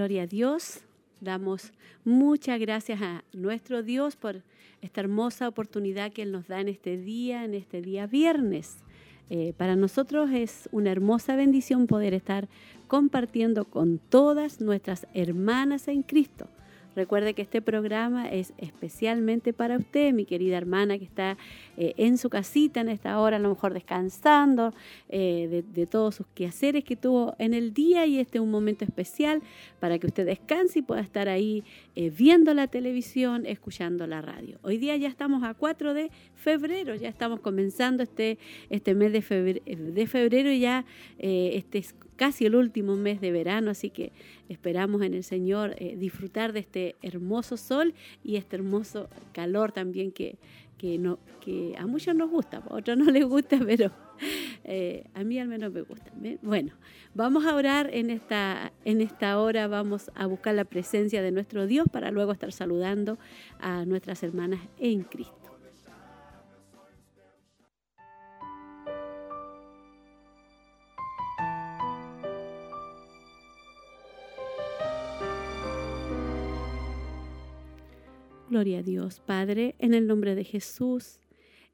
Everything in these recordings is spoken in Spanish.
Gloria a Dios. Damos muchas gracias a nuestro Dios por esta hermosa oportunidad que Él nos da en este día, en este día viernes. Eh, para nosotros es una hermosa bendición poder estar compartiendo con todas nuestras hermanas en Cristo Recuerde que este programa es especialmente para usted, mi querida hermana que está eh, en su casita en esta hora, a lo mejor descansando eh, de, todos sus quehaceres que tuvo en el día y este es un momento especial para que usted descanse y pueda estar ahí eh, viendo la televisión, escuchando la radio. Hoy día ya estamos a 4 de febrero, ya estamos comenzando este, este mes de febrero, de febrero y ya este es casi el último mes de verano, así que esperamos en el Señor eh, disfrutar de este hermoso sol y este hermoso calor también que, que, no, que a muchos nos gusta, a otros no les gusta, pero eh, a mí al menos me gusta. Bueno, vamos a orar en esta, en esta hora, vamos a buscar la presencia de nuestro Dios para luego estar saludando a nuestras hermanas en Cristo. Gloria a Dios, Padre, en el nombre de Jesús.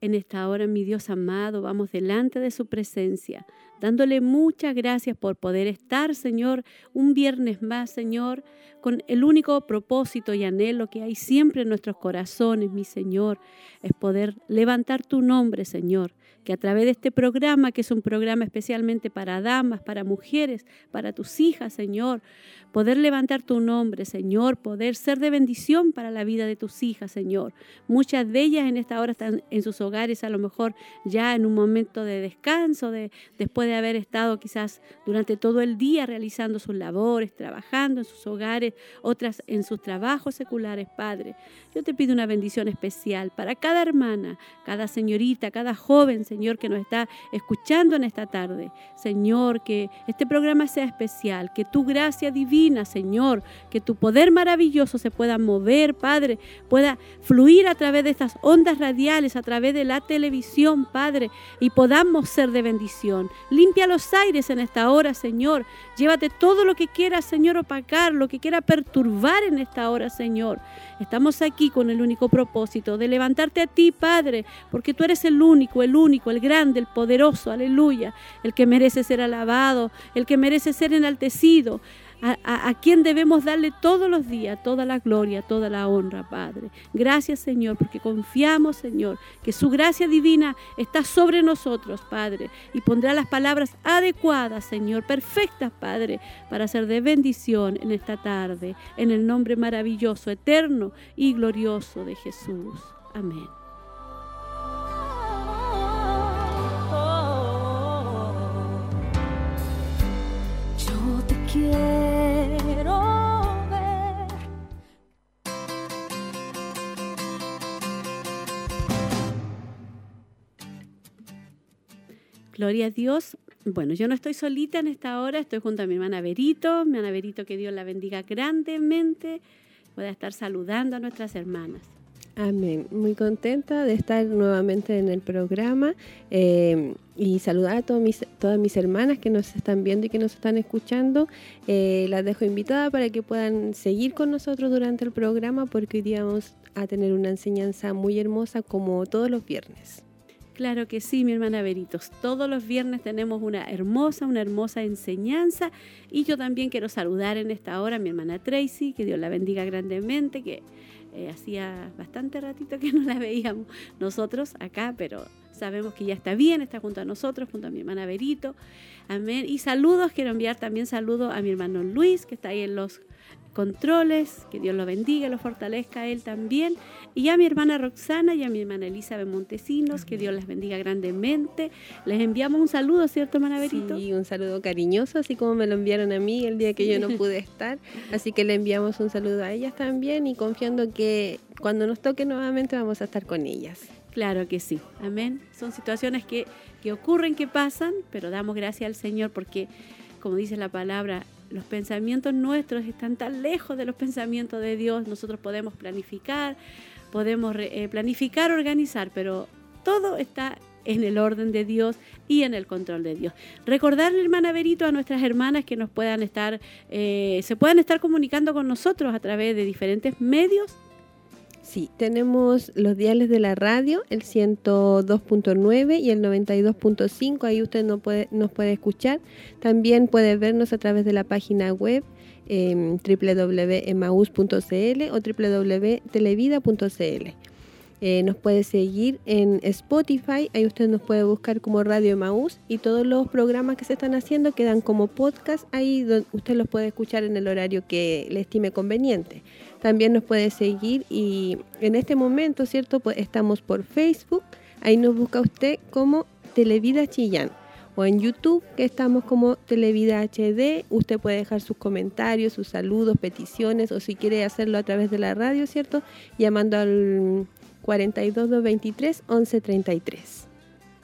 En esta hora, mi Dios amado, vamos delante de su presencia, dándole muchas gracias por poder estar, Señor, un viernes más, Señor, con el único propósito y anhelo que hay siempre en nuestros corazones, mi Señor, es poder levantar tu nombre, Señor, que a través de este programa, que es un programa especialmente para damas, para mujeres, para tus hijas, Señor, poder levantar tu nombre, Señor, poder ser de bendición para la vida de tus hijas, Señor. Muchas de ellas en esta hora están en sus hogares, a lo mejor ya en un momento de descanso, de, después de haber estado quizás durante todo el día realizando sus labores, trabajando en sus hogares, otras en sus trabajos seculares, Padre. Yo te pido una bendición especial para cada hermana, cada señorita, cada joven, Señor Señor, que nos está escuchando en esta tarde. Señor, que este programa sea especial, que tu gracia divina, Señor, que tu poder maravilloso se pueda mover, Padre, pueda fluir a través de estas ondas radiales, a través de la televisión, Padre, y podamos ser de bendición. Limpia los aires en esta hora, Señor. Llévate todo lo que quiera, Señor, opacar, lo que quiera perturbar en esta hora, Señor. Estamos aquí con el único propósito de levantarte a ti, Padre, porque tú eres el único, el único, el grande, el poderoso, aleluya, el que merece ser alabado, el que merece ser enaltecido, a, quien debemos darle todos los días toda la gloria, toda la honra, Padre. Gracias, Señor, porque confiamos, Señor, que su gracia divina está sobre nosotros, Padre, y pondrá las palabras adecuadas, Señor, perfectas, Padre, para ser de bendición en esta tarde, en el nombre maravilloso, eterno y glorioso de Jesús. Amén. Gloria a Dios. Bueno, yo no estoy solita en esta hora, estoy junto a mi hermana Verito, mi hermana Verito, que Dios la bendiga grandemente. Voy a estar saludando a nuestras hermanas. Amén. Muy contenta de estar nuevamente en el programa eh, y saludar a todas mis, todas mis hermanas que nos están viendo y que nos están escuchando. Eh, las dejo invitadas para que puedan seguir con nosotros durante el programa porque hoy día vamos a tener una enseñanza muy hermosa como todos los viernes. Claro que sí, mi hermana Veritos. Todos los viernes tenemos una hermosa, una hermosa enseñanza. Y yo también quiero saludar en esta hora a mi hermana Tracy, que Dios la bendiga grandemente, que eh, hacía bastante ratito que no la veíamos nosotros acá, pero sabemos que ya está bien, está junto a nosotros, junto a mi hermana Verito. Amén. Y saludos, quiero enviar también saludos a mi hermano Luis, que está ahí en los controles, que Dios lo bendiga, lo fortalezca a él también, y a mi hermana Roxana y a mi hermana Elizabeth Montesinos, que Dios les bendiga grandemente. Les enviamos un saludo, ¿cierto, hermana Berito? Sí, un saludo cariñoso, así como me lo enviaron a mí el día que yo no pude estar, así que le enviamos un saludo a ellas también y confiando que cuando nos toque nuevamente vamos a estar con ellas. Claro que sí, amén. Son situaciones que, que ocurren, que pasan, pero damos gracias al Señor porque, como dice la palabra, los pensamientos nuestros están tan lejos de los pensamientos de Dios. Nosotros podemos planificar, podemos eh, planificar, organizar, pero todo está en el orden de Dios y en el control de Dios. Recordarle, hermana Berito, a nuestras hermanas que nos puedan estar, eh, se puedan estar comunicando con nosotros a través de diferentes medios Sí, tenemos los diales de la radio, el 102.9 y el 92.5, ahí usted no puede, nos puede escuchar. También puede vernos a través de la página web eh, www.emaus.cl o www.televida.cl. Nos puede seguir en Spotify, ahí usted nos puede buscar como Radio Emaús y todos los programas que se están haciendo quedan como podcast, ahí usted los puede escuchar en el horario que le estime conveniente también nos puede seguir y en este momento, ¿cierto? Pues estamos por Facebook, ahí nos busca usted como Televida Chillán o en YouTube que estamos como Televida HD, usted puede dejar sus comentarios, sus saludos, peticiones o si quiere hacerlo a través de la radio, ¿cierto? Llamando al 42223 1133.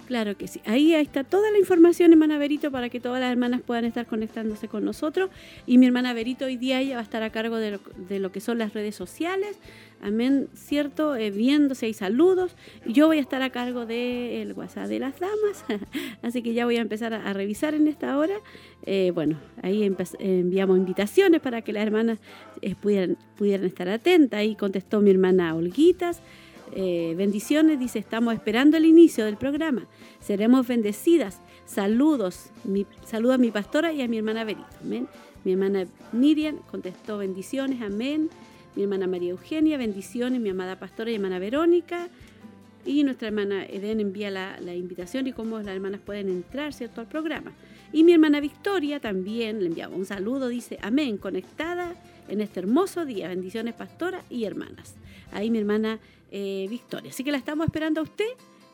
Claro que sí. Ahí, está toda la información, hermana Berito, para que todas las hermanas puedan estar conectándose con nosotros. Y mi hermana Berito hoy día va a estar a cargo de lo, que son las redes sociales. Amén, ¿cierto? Eh, viéndose hay saludos. Yo voy a estar a cargo del WhatsApp de las damas. Así que ya voy a empezar a, revisar en esta hora. Eh, bueno, ahí enviamos invitaciones para que las hermanas eh, pudieran, pudieran estar atentas. Ahí contestó mi hermana Olguitas. Eh, bendiciones, dice, estamos esperando el inicio del programa. Seremos bendecidas. Saludos. Mi, saludo a mi pastora y a mi hermana Berito. Amén. Mi hermana Miriam contestó bendiciones. Amén. Mi hermana María Eugenia, bendiciones. Mi amada pastora y hermana Verónica. Y nuestra hermana Eden envía la, la, invitación y cómo las hermanas pueden entrar ¿cierto? al programa. Y mi hermana Victoria también le enviaba un saludo, dice, amén, conectada en este hermoso día. Bendiciones, pastora y hermanas. Ahí mi hermana eh, Victoria. Así que la estamos esperando a usted,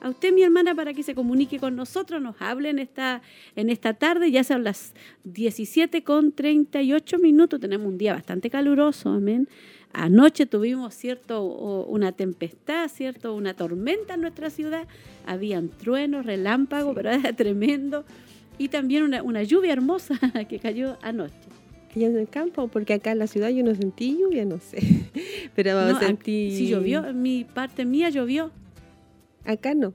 a usted mi hermana, para que se comunique con nosotros, nos hable en esta, en esta tarde. Ya son las 17 con 38 minutos. Tenemos un día bastante caluroso, amén. Anoche tuvimos, cierto, una tempestad, cierto, una tormenta en nuestra ciudad. Habían truenos, relámpagos, pero era tremendo. Y también una, una lluvia hermosa que cayó anoche en el campo, porque acá en la ciudad yo no sentí lluvia, no sé. Pero a sentir. Sí llovió, en mi parte mía llovió. Acá no.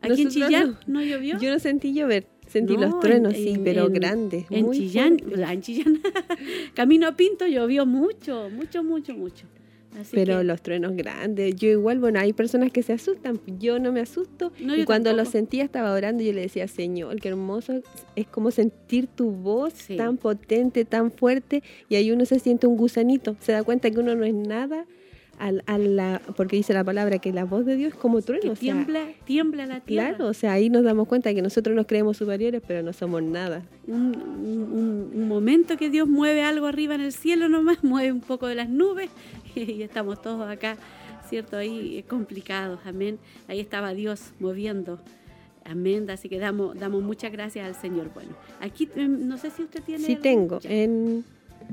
Aquí en Chillán no. llovió. Yo no sentí llover. Sentí los truenos, sí, pero grandes. En Chillán, en Chillán, Camino a Pinto llovió mucho, mucho, mucho, mucho pero los truenos grandes, yo igual, bueno, hay personas que se asustan, yo no me asusto. y cuando lo sentía estaba orando y yo le decía, Señor, qué hermoso, es como sentir tu voz tan potente, tan fuerte, y ahí uno se siente un gusanito, se da cuenta que uno no es nada a, la, porque dice la palabra que la voz de Dios es como trueno. tiembla, tiembla la tierra. Claro, o sea, ahí nos damos cuenta que nosotros nos creemos superiores, pero no somos nada. Un, un, momento que Dios mueve algo arriba en el cielo nomás, mueve un poco de las nubes y estamos todos acá, ¿cierto? Ahí complicados, amén. Ahí estaba Dios moviendo. Amén, así que damos, damos muchas gracias al Señor. Bueno, aquí em, no sé si usted tiene... Sí, tengo, en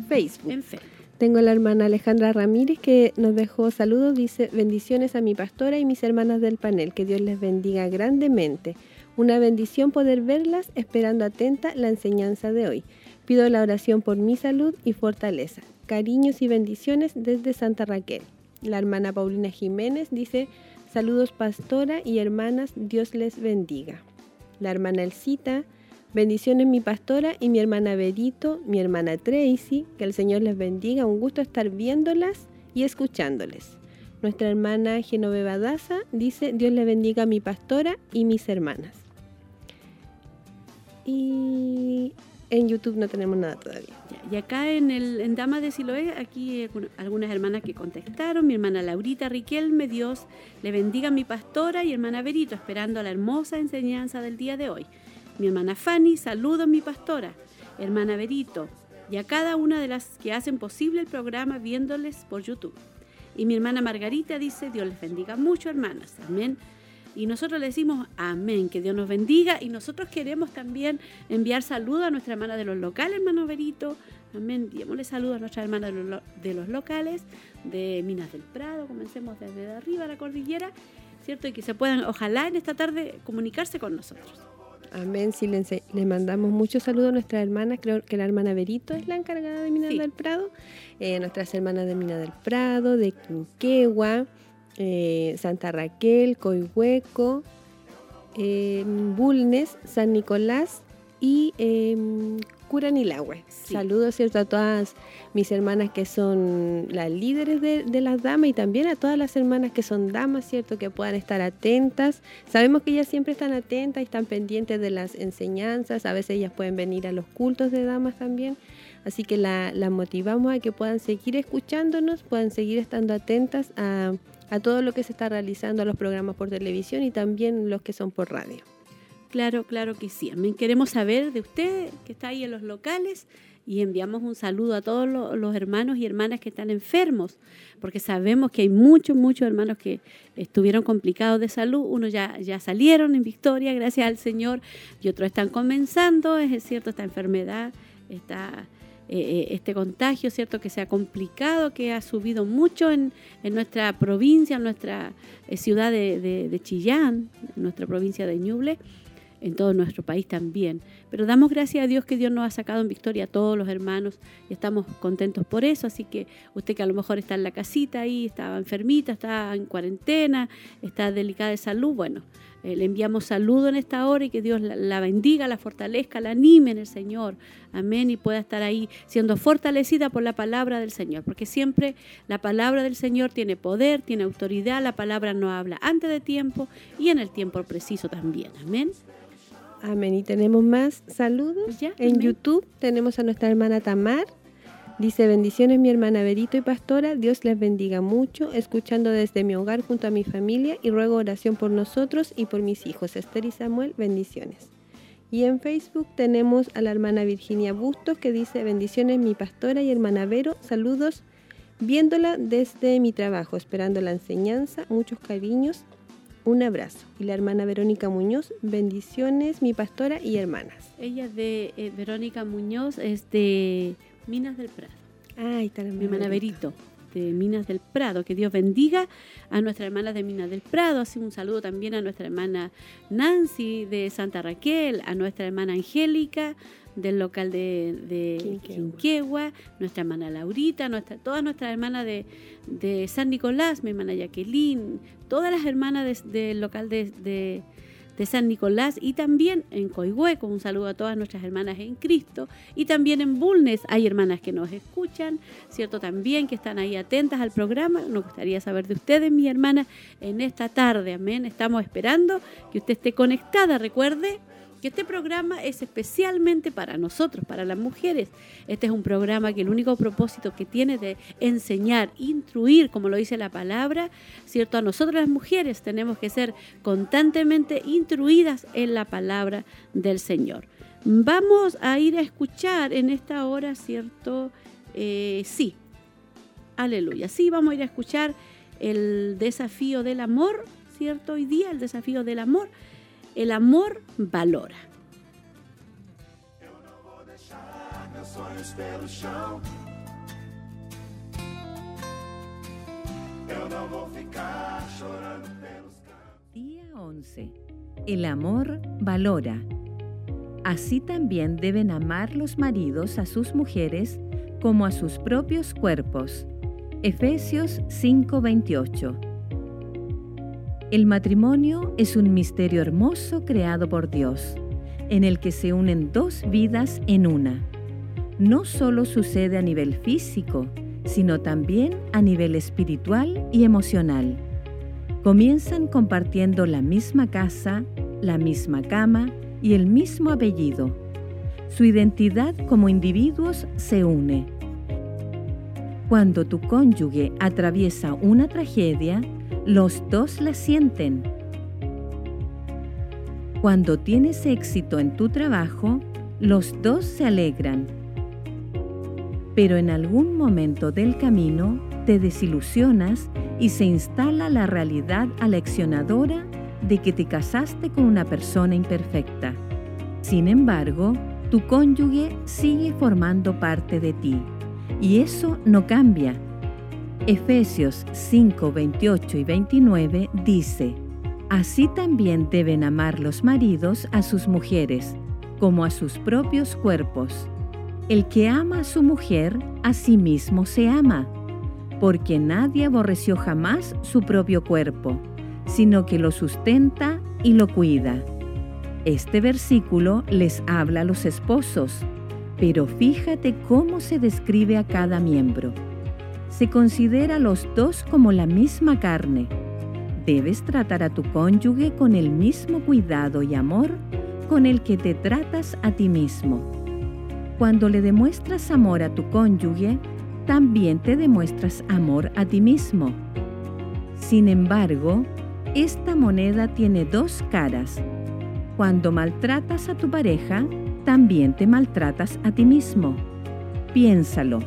Facebook. En Facebook. Tengo la hermana Alejandra Ramírez que nos dejó saludos, dice bendiciones a mi pastora y mis hermanas del panel, que Dios les bendiga grandemente. Una bendición poder verlas, esperando atenta la enseñanza de hoy. Pido la oración por mi salud y fortaleza. Cariños y bendiciones desde Santa Raquel. La hermana Paulina Jiménez dice, saludos pastora y hermanas, Dios les bendiga. La hermana Elcita Bendiciones mi pastora y mi hermana Berito, mi hermana Tracy, que el Señor les bendiga, un gusto estar viéndolas y escuchándoles. Nuestra hermana Genoveva Daza dice, Dios le bendiga a mi pastora y mis hermanas. Y en YouTube no tenemos nada todavía. Y acá en, el, en Dama de Siloé, aquí algunas hermanas que contestaron, mi hermana Laurita Riquelme, Dios le bendiga a mi pastora y hermana Berito, esperando la hermosa enseñanza del día de hoy. Mi hermana Fanny, saludo a mi pastora. Hermana Berito, y a cada una de las que hacen posible el programa viéndoles por YouTube. Y mi hermana Margarita dice, Dios les bendiga mucho, hermanas. Amén. Y nosotros le decimos amén, que Dios nos bendiga. Y nosotros queremos también enviar saludos a nuestra hermana de los locales, hermano Berito. Amén. Enviémosle saludos a nuestra hermana de los, de los locales, de Minas del Prado. Comencemos desde arriba la cordillera, ¿cierto? Y que se puedan, ojalá en esta tarde, comunicarse con nosotros. Amén. Sí, le, le, mandamos muchos saludos a nuestras hermanas. Creo que la hermana Berito es la encargada de Minas Sí. del Prado. Eh, nuestras hermanas de Minas del Prado, de Quinquegua, eh, Santa Raquel, Coihueco, eh, Bulnes, San Nicolás y eh, Curanilahue. Sí. Saludos, ¿cierto? A todas mis hermanas que son las líderes de, de las damas y también a todas las hermanas que son damas, ¿cierto? Que puedan estar atentas. Sabemos que ellas siempre están atentas y están pendientes de las enseñanzas. A veces ellas pueden venir a los cultos de damas también. Así que la, la motivamos a que puedan seguir escuchándonos, puedan seguir estando atentas a, a todo lo que se está realizando, a los programas por televisión y también los que son por radio. Claro, claro que sí. Amén. Queremos saber de usted que está ahí en los locales y enviamos un saludo a todos lo- los hermanos y hermanas que están enfermos, porque sabemos que hay muchos, muchos hermanos que estuvieron complicados de salud. Unos ya, ya salieron en victoria, gracias al Señor, y otros están comenzando, es cierto, esta enfermedad, esta, eh, eh, este contagio, cierto, que se ha complicado, que ha subido mucho en, en nuestra provincia, en nuestra eh, ciudad de, Chillán, en nuestra provincia de Ñuble en todo nuestro país también. Pero damos gracias a Dios que Dios nos ha sacado en victoria a todos los hermanos y estamos contentos por eso. Así que usted que a lo mejor está en la casita ahí, estaba enfermita, está en cuarentena, está delicada de salud, bueno, eh, le enviamos saludo en esta hora y que Dios la, la bendiga, la fortalezca, la anime en el Señor. Amén. Y pueda estar ahí siendo fortalecida por la palabra del Señor. Porque siempre la palabra del Señor tiene poder, tiene autoridad. La palabra no habla antes de tiempo y en el tiempo preciso también. Amén. Amén. Y tenemos más saludos. Ya, En amén. YouTube tenemos a nuestra hermana Tamar. Dice, bendiciones mi hermana Berito y Pastora, Dios les bendiga mucho, escuchando desde mi hogar junto a mi familia y ruego oración por nosotros y por mis hijos, Esther y Samuel, bendiciones. Y en Facebook tenemos a la hermana Virginia Bustos que dice, bendiciones mi pastora y hermana Vero, saludos, viéndola desde mi trabajo, esperando la enseñanza, muchos cariños, un abrazo. Y la hermana Verónica Muñoz, bendiciones mi pastora y hermanas. Ella de eh, Verónica Muñoz, es de Minas del Prado. Ay, la Mi hermana Berito, de Minas del Prado. Que Dios bendiga a nuestra hermana de Minas del Prado. Así un saludo también a nuestra hermana Nancy de Santa Raquel, a nuestra hermana Angélica del local de, de Quinquegua. Quinquegua, nuestra hermana Laurita, nuestra, todas nuestras hermanas de, de San Nicolás, mi hermana Jacqueline, todas las hermanas de- del local de, de- San Nicolás y también en Coihueco, un saludo a todas nuestras hermanas en Cristo. Y también en Bulnes hay hermanas que nos escuchan, ¿cierto? También que están ahí atentas al programa, nos gustaría saber de ustedes, mi hermana, en esta tarde, amén, estamos esperando que usted esté conectada, recuerde que este programa es especialmente para nosotros, para las mujeres. Este es un programa que el único propósito que tiene de enseñar, instruir, como lo dice la palabra, ¿cierto? A nosotros las mujeres tenemos que ser constantemente instruidas en la palabra del Señor. Vamos a ir a escuchar en esta hora, ¿cierto? Eh, sí, aleluya. Sí, vamos a ir a escuchar el desafío del amor, ¿cierto? Hoy día el desafío del amor. El amor valora. Día 11. El amor valora. Así también deben amar los maridos a sus mujeres como a sus propios cuerpos. Efesios 5:28. El matrimonio es un misterio hermoso creado por Dios, en el que se unen dos vidas en una. No solo sucede a nivel físico, sino también a nivel espiritual y emocional. Comienzan compartiendo la misma casa, la misma cama y el mismo apellido. Su identidad como individuos se une. Cuando tu cónyuge atraviesa una tragedia, los dos la sienten. Cuando tienes éxito en tu trabajo, los dos se alegran. pero en algún momento del camino te desilusionas y se instala la realidad aleccionadora de que te casaste con una persona imperfecta. Sin embargo, tu cónyuge sigue formando parte de ti y eso no cambia. Efesios 5, 28 y 29 dice, Así también deben amar los maridos a sus mujeres, como a sus propios cuerpos. El que ama a su mujer, a sí mismo se ama, porque nadie aborreció jamás su propio cuerpo, sino que lo sustenta y lo cuida. Este versículo les habla a los esposos, pero fíjate cómo se describe a cada miembro. Se considera los dos como la misma carne. Debes tratar a tu cónyuge con el mismo cuidado y amor con el que te tratas a ti mismo. Cuando le demuestras amor a tu cónyuge, también te demuestras amor a ti mismo. Sin embargo, esta moneda tiene dos caras. Cuando maltratas a tu pareja, también te maltratas a ti mismo. Piénsalo.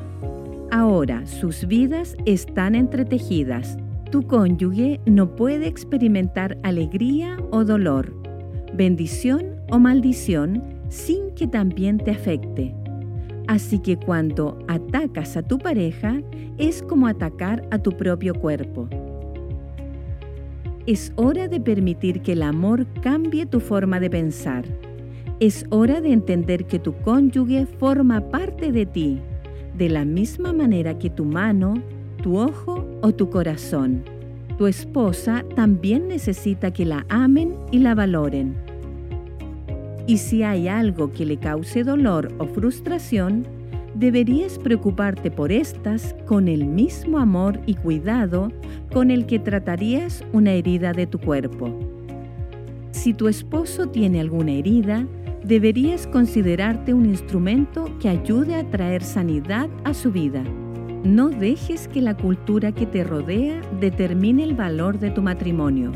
Ahora sus vidas están entretejidas. Tu cónyuge no puede experimentar alegría o dolor, bendición o maldición sin que también te afecte. Así que cuando atacas a tu pareja es como atacar a tu propio cuerpo. Es hora de permitir que el amor cambie tu forma de pensar. Es hora de entender que tu cónyuge forma parte de ti, de la misma manera que tu mano, tu ojo o tu corazón. Tu esposa también necesita que la amen y la valoren. Y si hay algo que le cause dolor o frustración, deberías preocuparte por estas con el mismo amor y cuidado con el que tratarías una herida de tu cuerpo. Si tu esposo tiene alguna herida, deberías considerarte un instrumento que ayude a traer sanidad a su vida. No dejes que la cultura que te rodea determine el valor de tu matrimonio.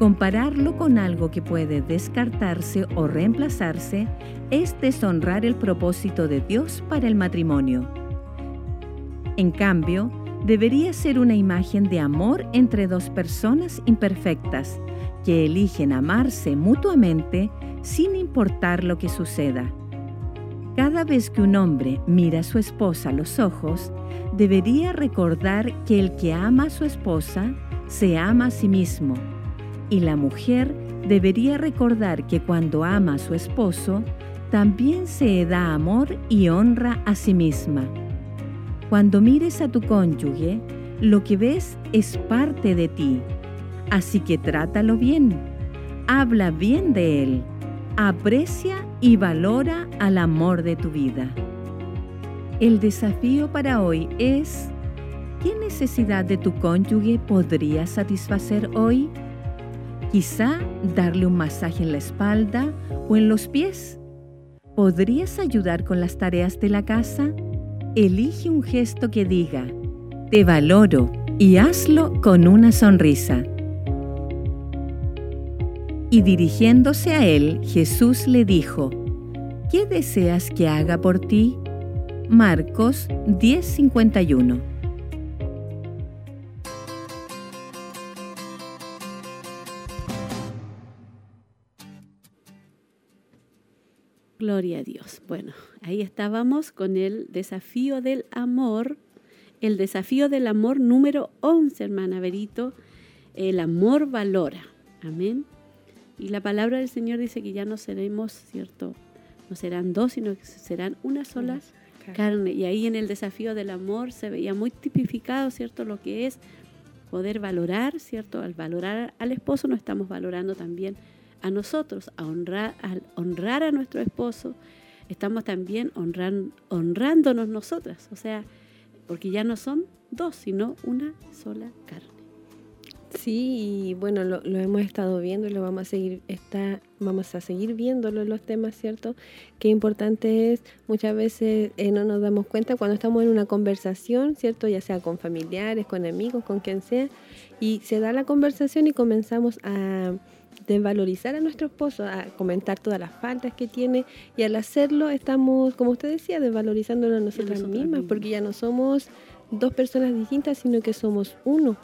Compararlo con algo que puede descartarse o reemplazarse es deshonrar el propósito de Dios para el matrimonio. En cambio, debería ser una imagen de amor entre dos personas imperfectas que eligen amarse mutuamente sin importar lo que suceda. Cada vez que un hombre mira a su esposa a los ojos, debería recordar que el que ama a su esposa se ama a sí mismo y la mujer debería recordar que cuando ama a su esposo, también se da amor y honra a sí misma. Cuando mires a tu cónyuge, lo que ves es parte de ti, así que trátalo bien, habla bien de él, aprecia y valora al amor de tu vida. El desafío para hoy es, ¿qué necesidad de tu cónyuge podrías satisfacer hoy? Quizá darle un masaje en la espalda o en los pies. ¿Podrías ayudar con las tareas de la casa? Elige un gesto que diga, te valoro y hazlo con una sonrisa. Y dirigiéndose a él, Jesús le dijo, ¿qué deseas que haga por ti? Marcos 10:51 Gloria a Dios. Bueno, ahí estábamos con el desafío del amor, el desafío del amor número 11, hermana Berito. El amor valora. Amén. Y la palabra del Señor dice que ya no seremos, ¿cierto? No serán dos, sino que serán una sola carne. Y ahí en el desafío del amor se veía muy tipificado, ¿cierto? Lo que es poder valorar, ¿cierto? Al valorar al esposo no estamos valorando también a nosotros, a honrar, al honrar a nuestro esposo, estamos también honrándonos nosotras, o sea, porque ya no son dos, sino una sola carne. Sí, y bueno, lo, hemos estado viendo y lo vamos a seguir está, vamos a seguir viéndolo los temas, ¿cierto? Qué importante es, muchas veces eh, no nos damos cuenta cuando estamos en una conversación, ¿cierto? Ya sea con familiares, con amigos, con quien sea, y se da la conversación y comenzamos a desvalorizar a nuestro esposo, a comentar todas las faltas que tiene y al hacerlo estamos, como usted decía, desvalorizándonos a nosotras nosotras mismas, mismas. porque ya no somos dos personas distintas, sino que somos uno.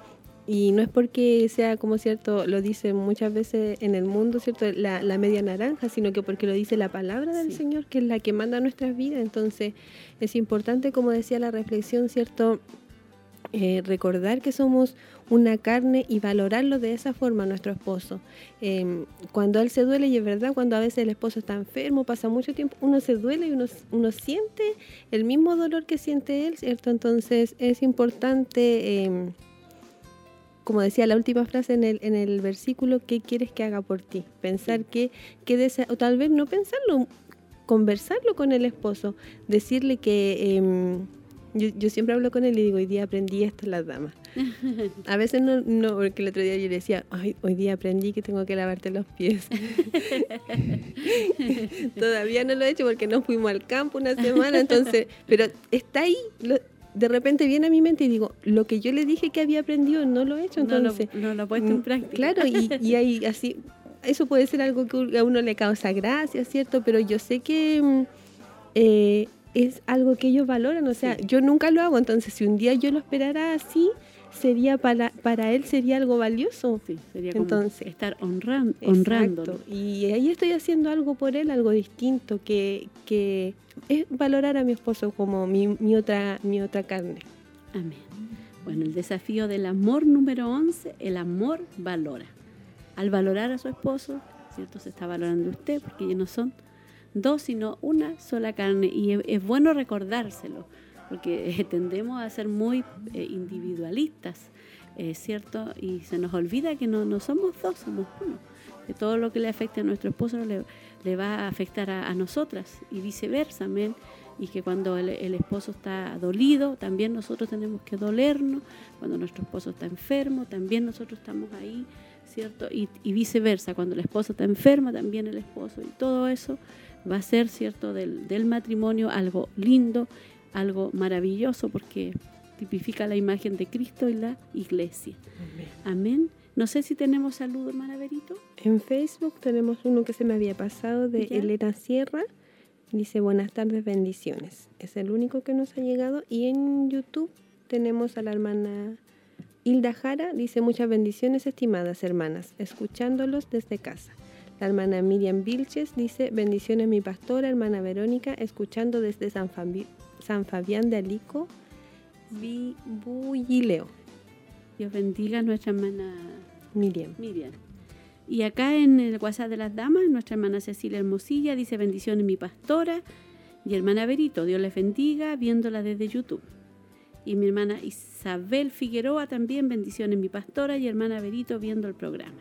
Y no es porque sea, como cierto, lo dice muchas veces en el mundo, ¿cierto? La, la media naranja, sino que porque lo dice la palabra del Sí. Señor, que es la que manda nuestras vidas. Entonces, es importante, como decía la reflexión, ¿cierto? Eh, recordar que somos una carne y valorarlo de esa forma a nuestro esposo. Eh, cuando él se duele, y es verdad, cuando a veces el esposo está enfermo, pasa mucho tiempo, uno se duele y uno, uno siente el mismo dolor que siente él, ¿cierto? Entonces es importante, eh, como decía la última frase en el, en el versículo, ¿qué quieres que haga por ti? Pensar que, que desa- o tal vez no pensarlo, conversarlo con el esposo, decirle que... em, yo, yo siempre hablo con él y digo, hoy día aprendí esto en las damas. A veces no, no, porque el otro día yo le decía, Ay, hoy día aprendí que tengo que lavarte los pies. Todavía no lo he hecho porque no fuimos al campo una semana, entonces, pero está ahí, lo- de repente viene a mi mente y digo, lo que yo le dije que había aprendido no lo he hecho, no, lo, entonces... no lo he puesto en Mm, práctica. Claro, y, y ahí así, eso puede ser algo que a uno le causa gracia, ¿cierto? Pero yo sé que mm, eh, es algo que ellos valoran, o sea, Sí. yo nunca lo hago, entonces si un día yo lo esperara así, sería para, para él sería algo valioso. Sí, sería como Entonces, estar honran, honrándolo. Exacto. Y ahí estoy haciendo algo por él, algo distinto, que, que es valorar a mi esposo como mi, mi otra, mi otra carne. Amén. Bueno, el desafío del amor número 11, el amor valora. Al valorar a su esposo, ¿cierto? Se está valorando usted porque ya no son dos, sino una sola carne. Y es, es bueno recordárselo, porque tendemos a ser muy eh, individualistas, eh, ¿cierto? Y se nos olvida que no, no somos dos, somos uno. Que todo lo que le afecte a nuestro esposo le, va a afectar a, nosotras y viceversa, amén y que cuando el, esposo está dolido, también nosotros tenemos que dolernos, cuando nuestro esposo está enfermo, también nosotros estamos ahí, ¿cierto? Y, viceversa, cuando la esposa está enferma, también el esposo, y todo eso va a ser, ¿cierto?, del matrimonio algo lindo, algo maravilloso, porque tipifica la imagen de Cristo y la iglesia. Amén. No sé si tenemos saludo, hermana Berito. En Facebook tenemos uno que se me había pasado de Ya. Elena Sierra. Dice buenas tardes, bendiciones. Es el único que nos ha llegado. Y en YouTube tenemos a la hermana Hilda Jara. Dice muchas bendiciones, estimadas hermanas, escuchándolos desde casa. La hermana Miriam Vilches dice bendiciones mi pastora, hermana Verónica, escuchando desde San, Fabi- San Fabián de Alico, Bullileo. Dios bendiga a nuestra hermana Miriam. Miriam. Y acá en el WhatsApp de las damas, nuestra hermana Cecilia Hermosilla dice bendiciones mi pastora y hermana Berito, Dios les bendiga viéndola desde YouTube. Y mi hermana Isabel Figueroa también, bendiciones mi pastora y hermana Berito viendo el programa.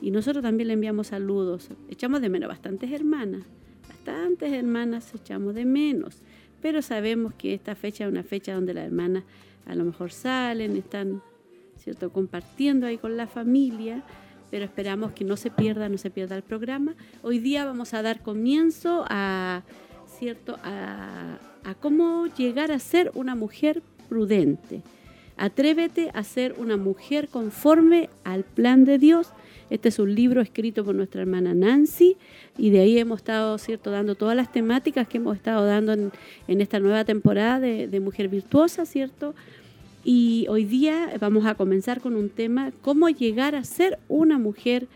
Y nosotros también le enviamos saludos. Echamos de menos bastantes hermanas, bastantes hermanas echamos de menos. Pero sabemos que esta fecha es una fecha donde las hermanas a lo mejor salen, están ¿cierto? compartiendo ahí con la familia, pero esperamos que no se pierda, no se pierda el programa. Hoy día vamos a dar comienzo a, ¿cierto? a, a cómo llegar a ser una mujer prudente. Atrévete a ser una mujer conforme al plan de Dios. Este es un libro escrito por nuestra hermana Nancy y de ahí hemos estado cierto dando todas las temáticas que hemos estado dando en, esta nueva temporada de, de Mujer Virtuosa, ¿cierto? Y hoy día vamos a comenzar con un tema, cómo llegar a ser una mujer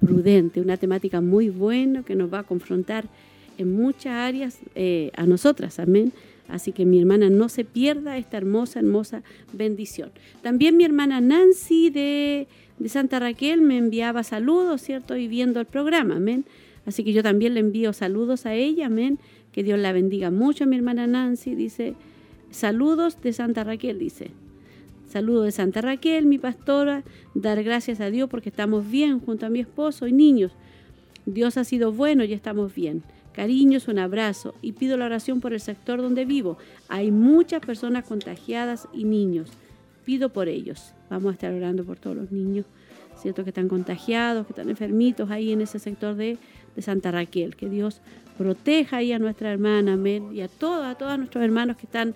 prudente, una temática muy buena que nos va a confrontar en muchas áreas eh, a nosotras, amén. Así que mi hermana no se pierda esta hermosa, hermosa bendición. También mi hermana Nancy de, de Santa Raquel me enviaba saludos, ¿cierto? Y viendo el programa, amén. Así que yo también le envío saludos a ella, amén. Que Dios la bendiga mucho, mi hermana Nancy. Dice, saludos de Santa Raquel, dice. Saludos de Santa Raquel, mi pastora. Dar gracias a Dios porque estamos bien junto a mi esposo y niños. Dios ha sido bueno y estamos bien. Cariños, un abrazo y pido la oración por el sector donde vivo. Hay muchas personas contagiadas y niños. Pido por ellos. Vamos a estar orando por todos los niños, ¿cierto? Que están contagiados, que están enfermitos ahí en ese sector de, Santa Raquel. Que Dios proteja ahí a nuestra hermana, amén, y a, todos, a todos nuestros hermanos que están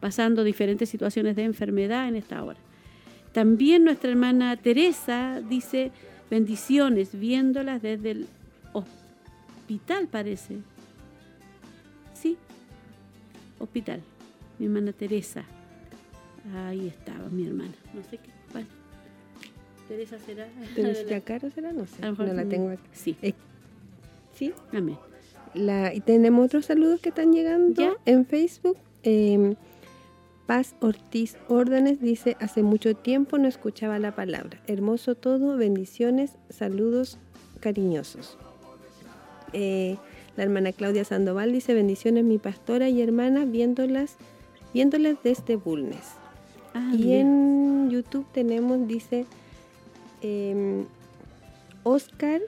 pasando diferentes situaciones de enfermedad en esta hora. También nuestra hermana Teresa dice, Bendiciones, viéndolas desde el hospital, parece. Sí, hospital. Mi hermana Teresa. Ahí estaba mi hermana. No sé qué. Bueno. Teresa será. ¿Teresa Caro será? No sé. A lo mejor No la tengo aquí. Sí. Eh, Sí. Amén. La, y tenemos otros saludos que están llegando ¿Ya? en Facebook. Eh, Paz Ortiz Órdenes dice, hace mucho tiempo no escuchaba la palabra. Hermoso todo, bendiciones, saludos cariñosos. Eh, la hermana Claudia Sandoval dice, bendiciones mi pastora y hermana, viéndolas, viéndolas desde Bulnes. Ah, Y bien. en YouTube tenemos, dice, em, Oscar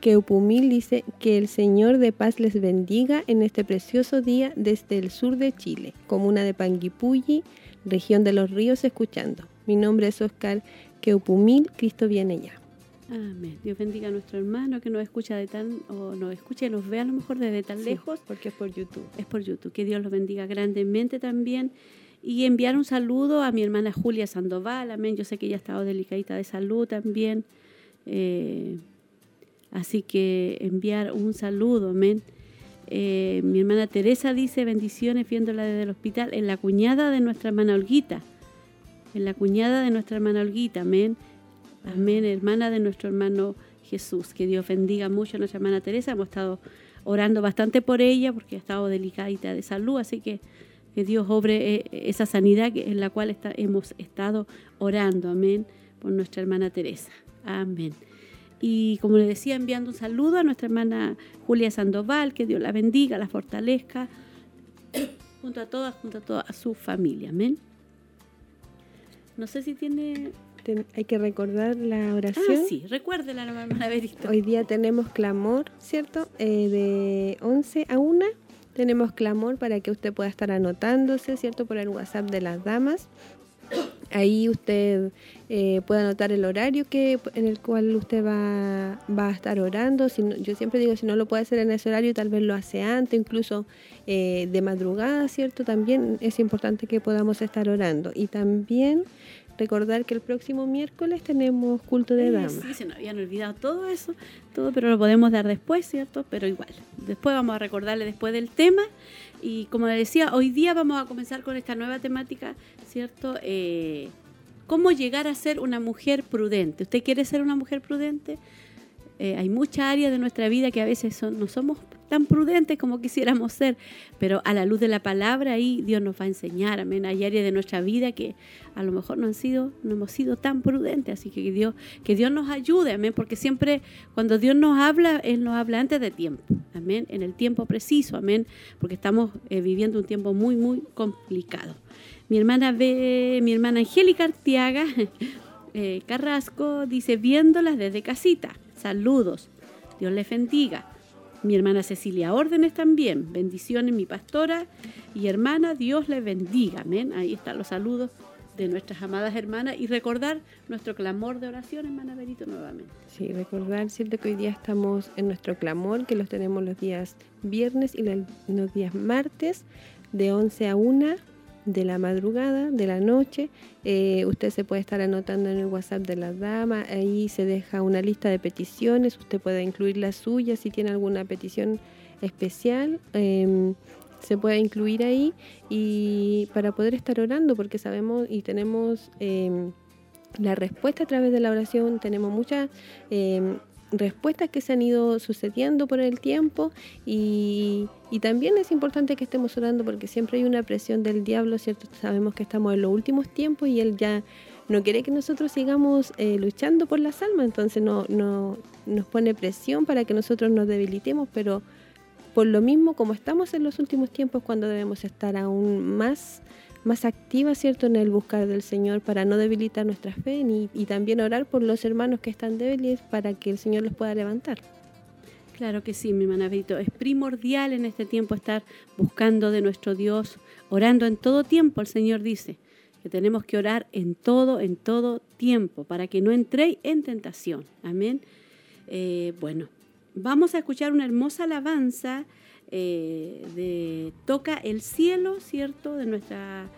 Keupumil dice que el Señor de paz les bendiga en este precioso día desde el sur de Chile, comuna de Panguipulli, región de los ríos, escuchando. Mi nombre es Oscar Keupumil, Cristo viene ya. Amén. Dios bendiga a nuestro hermano que nos escucha de tan, o nos escucha y nos ve a lo mejor desde tan Sí, lejos. porque es por YouTube. Es por YouTube. Que Dios los bendiga grandemente también. Y enviar un saludo a mi hermana Julia Sandoval. Amén. Yo sé que ella ha estado delicadita de salud también. Eh, así que enviar un saludo. Amén. Eh, mi hermana Teresa dice bendiciones viéndola desde el hospital en la cuñada de nuestra hermana Olguita. En la cuñada de nuestra hermana Olguita. Amén. Amén, hermana de nuestro hermano Jesús. Que Dios bendiga mucho a nuestra hermana Teresa. Hemos estado orando bastante por ella porque ha estado delicadita de salud, así que que Dios obre eh, esa sanidad en la cual está- hemos estado orando, amén, por nuestra hermana Teresa. Amén. Y como le decía, enviando un saludo a nuestra hermana Julia Sandoval, que Dios la bendiga, la fortalezca, junto a todas, junto a toda su familia, amén. No sé si tiene... Hay que recordar la Ah, oración. sí, recuérdela, la hermana Berito. Hoy día tenemos clamor, ¿cierto? Eh, de 11 a 1 tenemos clamor para que usted pueda estar anotándose, ¿cierto? Por el WhatsApp de las damas. Ahí usted eh, puede anotar el horario que en el cual usted va, va a estar orando. Si no- yo siempre digo, si no lo puede hacer en ese horario, tal vez lo hace antes, incluso eh, de madrugada, ¿cierto? También es importante que podamos estar orando. Y también recordar que el próximo miércoles tenemos culto de Eh, damas. Sí, se nos habían olvidado todo eso, todo, pero lo podemos dar después, ¿cierto? Pero igual, después vamos a recordarle después del tema. Y como le decía, hoy día vamos a comenzar con esta nueva temática, ¿cierto? Eh, ¿Cómo llegar a ser una mujer prudente? ¿Usted quiere ser una mujer prudente? Eh, hay muchas áreas de nuestra vida que a veces no somos tan prudentes como quisiéramos ser, pero a la luz de la palabra ahí Dios nos va a enseñar, amén. Hay áreas de nuestra vida que a lo mejor no hemos sido tan prudentes, así que Dios, que Dios nos ayude, amén, porque siempre cuando Dios nos habla, Él nos habla antes de tiempo, amén, en el tiempo preciso, amén, porque estamos eh, viviendo un tiempo muy, muy complicado. Mi hermana ve, mi hermana Angélica Artiaga eh, Carrasco dice, viéndolas desde casita, saludos, Dios les bendiga. Mi hermana Cecilia Órdenes también, bendiciones mi pastora y hermana, Dios les bendiga, amén. Ahí están los saludos de nuestras amadas hermanas y recordar nuestro clamor de oración, hermana Berito, nuevamente. Sí, recordar, ¿cierto? Que hoy día estamos en nuestro clamor, que los tenemos los días viernes y los días martes, de 11 a 1 de la madrugada, de la noche. Eh, usted se puede estar anotando en el WhatsApp de las damas, ahí se deja una lista de peticiones, usted puede incluir la suya si tiene alguna petición especial. em, se puede incluir ahí y para poder estar orando porque sabemos y tenemos em, la respuesta a través de la oración tenemos muchas eh, respuestas que se han ido sucediendo por el tiempo y, y también es importante que estemos orando porque siempre hay una presión del diablo, ¿cierto? Sabemos que estamos en los últimos tiempos y él ya no quiere que nosotros sigamos eh, luchando por las almas, entonces no, no nos pone presión para que nosotros nos debilitemos, pero por lo mismo, como estamos en los últimos tiempos, cuando debemos estar aún más más activa, ¿cierto?, en el buscar del Señor para no debilitar nuestra fe y también orar por los hermanos que están débiles para que el Señor los pueda levantar. Claro que sí, mi hermana Berito. Es primordial en este tiempo estar buscando de nuestro Dios, orando en todo tiempo. El Señor dice que tenemos que orar en todo, en todo tiempo, para que no entréis en tentación. Amén. Eh, bueno, vamos a escuchar una hermosa alabanza eh, de Toca el cielo, ¿cierto? De nuestra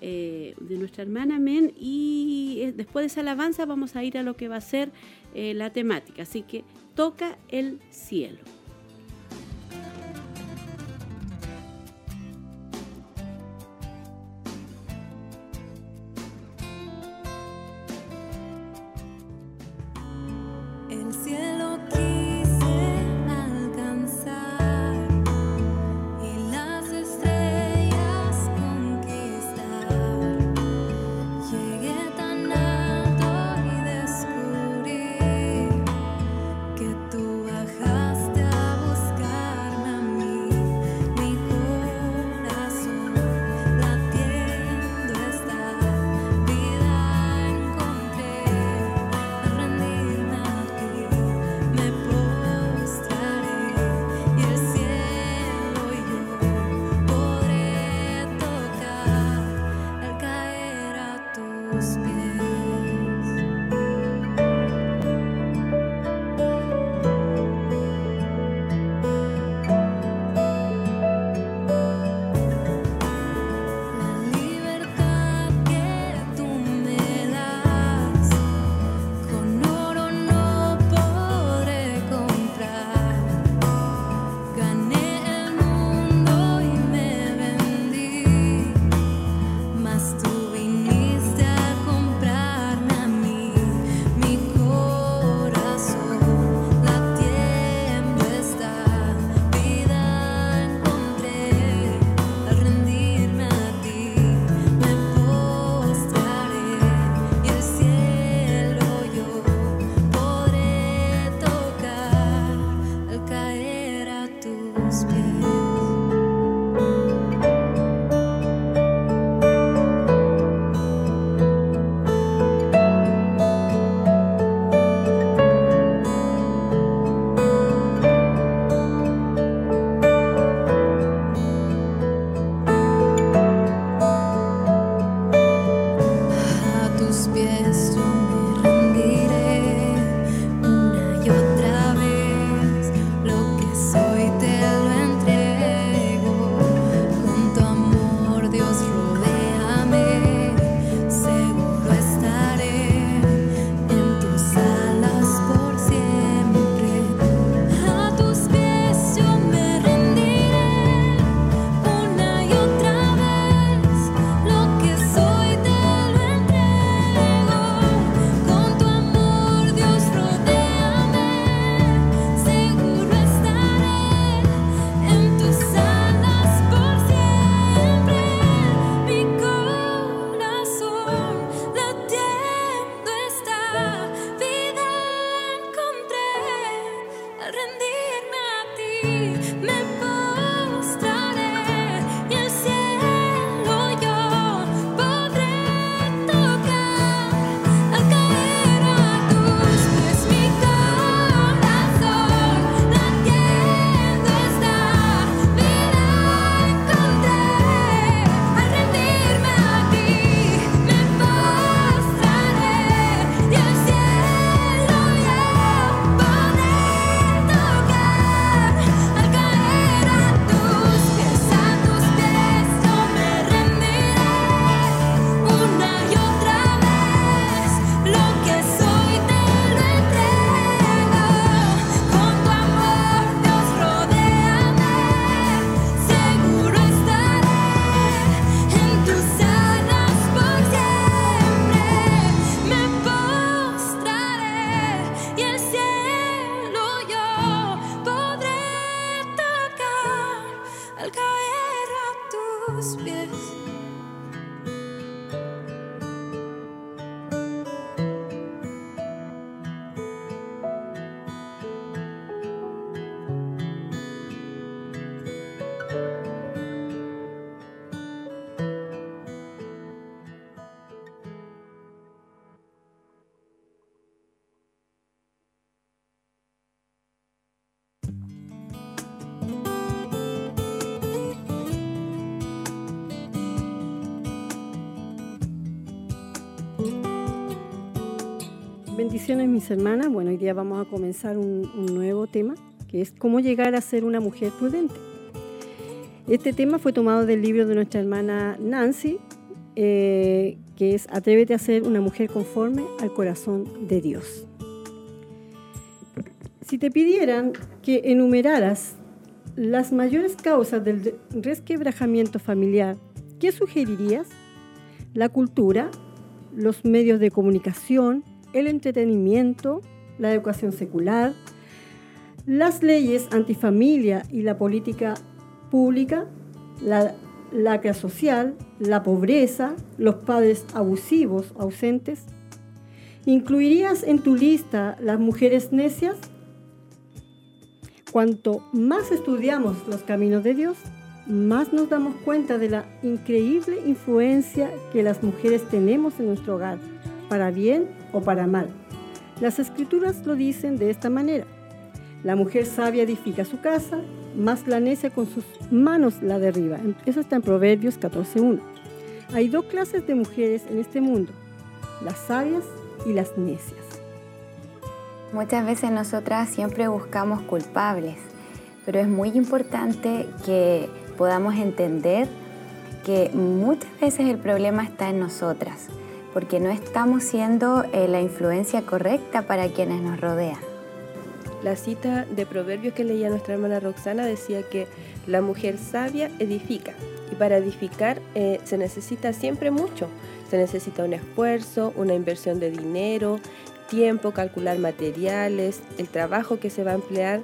eh, de nuestra hermana Men y eh, después de esa alabanza vamos a ir a lo que va a ser eh, la temática. Así que toca el cielo. Bendiciones mis hermanas. Bueno, hoy día vamos a comenzar un, nuevo tema, que es cómo llegar a ser una mujer prudente. Este tema fue tomado del libro de nuestra hermana Nancy, eh, que es Atrévete a ser una mujer conforme al corazón de Dios. Si te pidieran que enumeraras las mayores causas del resquebrajamiento familiar, ¿qué sugerirías? La cultura, los medios de comunicación, el entretenimiento, la educación secular, las leyes antifamilia y la política pública, la lacra social, la pobreza, los padres abusivos ausentes. ¿Incluirías en tu lista las mujeres necias? Cuanto más estudiamos los caminos de Dios, más nos damos cuenta de la increíble influencia que las mujeres tenemos en nuestro hogar, para bien o para mal. Las escrituras lo dicen de esta manera. La mujer sabia edifica su casa, más la necia con sus manos la derriba. Eso está en Proverbios 14.1. Hay dos clases de mujeres en este mundo, las sabias y las necias. Muchas veces nosotras siempre buscamos culpables, pero es muy importante que podamos entender que muchas veces el problema está en nosotras, porque no estamos siendo eh, la influencia correcta para quienes nos rodean. La cita de Proverbios que leía nuestra hermana Roxana decía que la mujer sabia edifica y para edificar eh, se necesita siempre mucho. Se necesita un esfuerzo, una inversión de dinero, tiempo, calcular materiales, el trabajo que se va a emplear.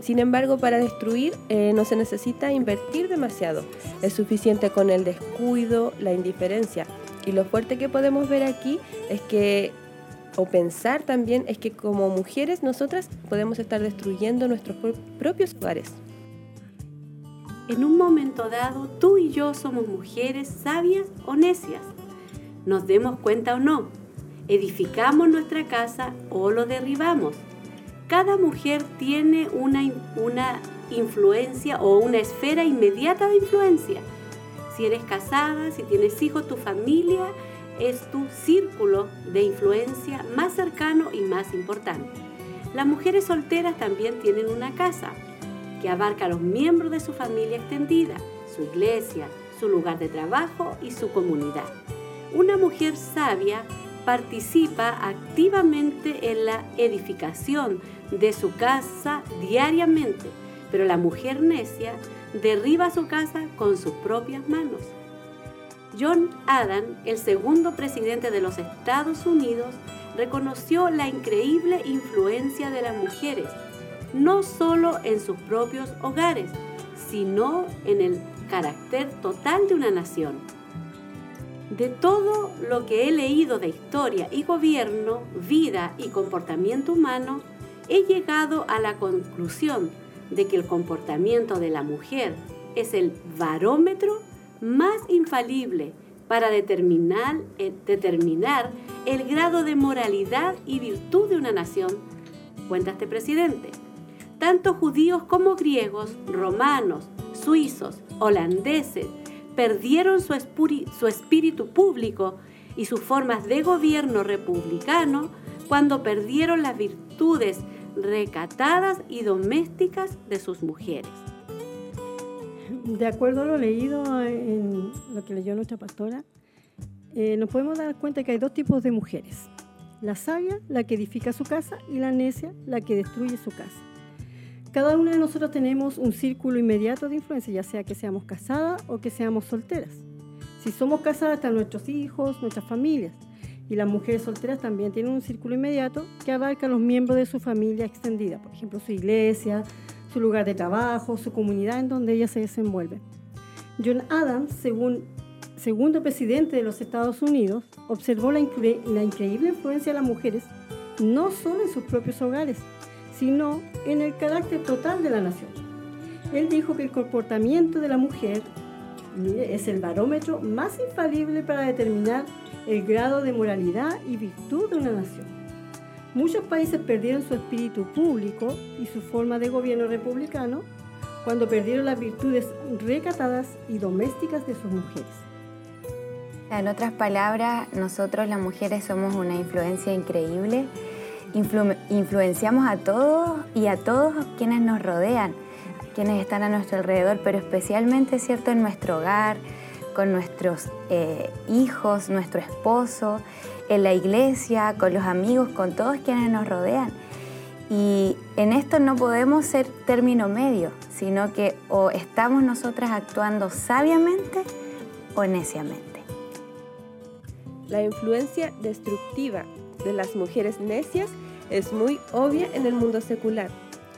Sin embargo, para destruir eh, no se necesita invertir demasiado. Es suficiente con el descuido, la indiferencia. Y lo fuerte que podemos ver aquí es que, o pensar también, es que como mujeres nosotras podemos estar destruyendo nuestros propios hogares. En un momento dado, tú y yo somos mujeres sabias o necias. Nos demos cuenta o no, edificamos nuestra casa o lo derribamos. Cada mujer tiene una, una influencia o una esfera inmediata de influencia. Si eres casada, si tienes hijos, tu familia es tu círculo de influencia más cercano y más importante. Las mujeres solteras también tienen una casa que abarca a los miembros de su familia extendida, su iglesia, su lugar de trabajo y su comunidad. Una mujer sabia participa activamente en la edificación de su casa diariamente, pero la mujer necia derriba su casa con sus propias manos. John Adam, el segundo presidente de los Estados Unidos, reconoció la increíble influencia de las mujeres, no solo en sus propios hogares, sino en el carácter total de una nación. De todo lo que he leído de historia y gobierno, vida y comportamiento humano, he llegado a la conclusión de que el comportamiento de la mujer es el barómetro más infalible para determinar, eh, determinar el grado de moralidad y virtud de una nación, cuenta este presidente. Tanto judíos como griegos, romanos, suizos, holandeses, perdieron su, espíritu público y sus formas de gobierno republicano cuando perdieron las virtudes recatadas y domésticas de sus mujeres. De acuerdo a lo leído en lo que leyó nuestra pastora, eh, nos podemos dar cuenta que hay dos tipos de mujeres. La sabia, la que edifica su casa, y la necia, la que destruye su casa. Cada una de nosotros tenemos un círculo inmediato de influencia, ya sea que seamos casadas o que seamos solteras. Si somos casadas están nuestros hijos, nuestras familias. Y las mujeres solteras también tienen un círculo inmediato que abarca a los miembros de su familia extendida, por ejemplo, su iglesia, su lugar de trabajo, su comunidad en donde ellas se desenvuelven. John Adams, según segundo presidente de los Estados Unidos, observó la, la increíble influencia de las mujeres no solo en sus propios hogares, sino en el carácter total de la nación. Él dijo que el comportamiento de la mujer es el barómetro más infalible para determinar el grado de moralidad y virtud de una nación. Muchos países perdieron su espíritu público y su forma de gobierno republicano cuando perdieron las virtudes recatadas y domésticas de sus mujeres. En otras palabras, nosotros las mujeres somos una influencia increíble influenciamos a todos y a todos quienes nos rodean, quienes están a nuestro alrededor, pero especialmente, ¿cierto?, en nuestro hogar, con nuestros eh, hijos, nuestro esposo, en la iglesia, con los amigos, con todos quienes nos rodean. Y en esto no podemos ser término medio, sino que o estamos nosotras actuando sabiamente o neciamente. La influencia destructiva de las mujeres necias es muy obvia en el mundo secular.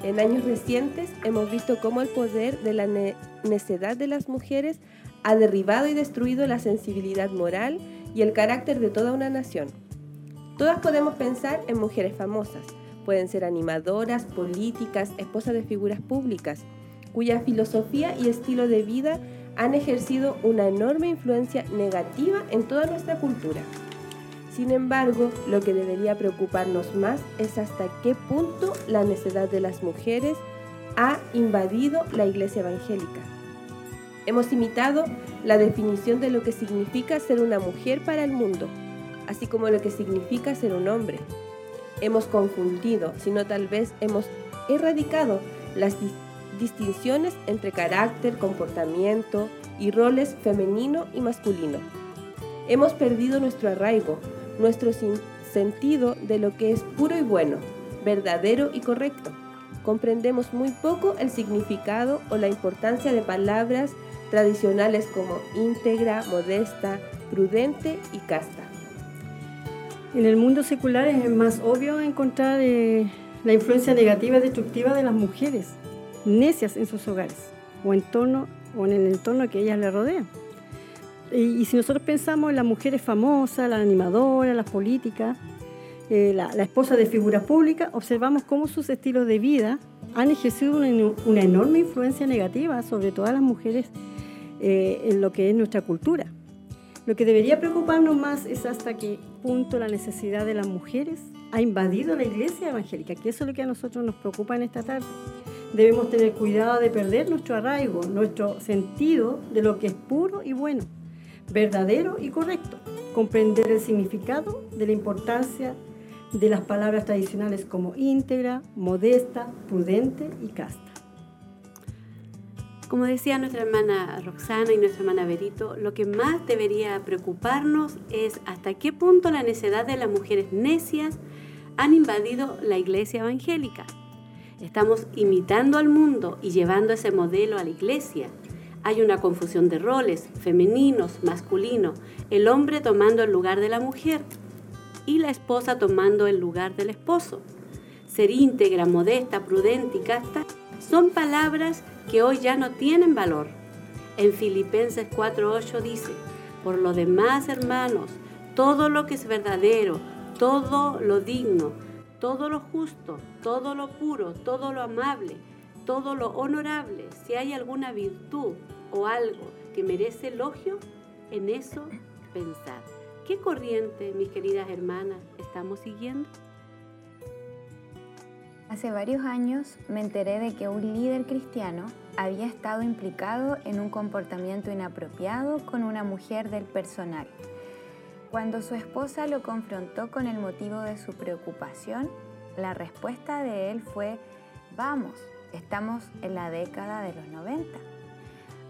En años recientes hemos visto cómo el poder de la necedad de las mujeres ha derribado y destruido la sensibilidad moral y el carácter de toda una nación. Todas podemos pensar en mujeres famosas, pueden ser animadoras, políticas, esposas de figuras públicas, cuya filosofía y estilo de vida han ejercido una enorme influencia negativa en toda nuestra cultura. Sin embargo, lo que debería preocuparnos más es hasta qué punto la necedad de las mujeres ha invadido la iglesia evangélica. Hemos imitado la definición de lo que significa ser una mujer para el mundo, así como lo que significa ser un hombre. Hemos confundido, sino tal vez hemos erradicado las distinciones entre carácter, comportamiento y roles femenino y masculino. Hemos perdido nuestro arraigo, nuestro sentido de lo que es puro y bueno, verdadero y correcto. Comprendemos muy poco el significado o la importancia de palabras tradicionales como íntegra, modesta, prudente y casta. En el mundo secular es más obvio encontrar eh, la influencia negativa y destructiva de las mujeres, necias en sus hogares o, o en el entorno que ellas le rodean. Y, si nosotros pensamos en las mujeres famosas, las animadoras, las políticas, eh, la, esposa de figuras públicas, observamos cómo sus estilos de vida han ejercido una, enorme influencia negativa sobre todas las mujeres eh, en lo que es nuestra cultura. Lo que debería preocuparnos más es hasta qué punto la necesidad de las mujeres ha invadido la iglesia evangélica, que eso es lo que a nosotros nos preocupa en esta tarde. Debemos tener cuidado de perder nuestro arraigo, nuestro sentido de lo que es puro y bueno, verdadero y correcto. Comprender el significado de la importancia de las palabras tradicionales como íntegra, modesta, prudente y casta. Como decía nuestra hermana Roxana y nuestra hermana Berito, lo que más debería preocuparnos es hasta qué punto la necedad de las mujeres necias han invadido la iglesia evangélica. Estamos imitando al mundo y llevando ese modelo a la iglesia. Hay una confusión de roles, femeninos, masculinos, el hombre tomando el lugar de la mujer y la esposa tomando el lugar del esposo. Ser íntegra, modesta, prudente y casta son palabras que hoy ya no tienen valor. En Filipenses 4:8 dice, por lo demás, hermanos, todo lo que es verdadero, todo lo digno, todo lo justo, todo lo puro, todo lo amable, todo lo honorable, si hay alguna virtud o algo que merece elogio, en eso pensar. ¿Qué corriente, mis queridas hermanas, estamos siguiendo? Hace varios años me enteré de que un líder cristiano había estado implicado en un comportamiento inapropiado con una mujer del personal. Cuando su esposa lo confrontó con el motivo de su preocupación, la respuesta de él fue, vamos, estamos en la década de los 90.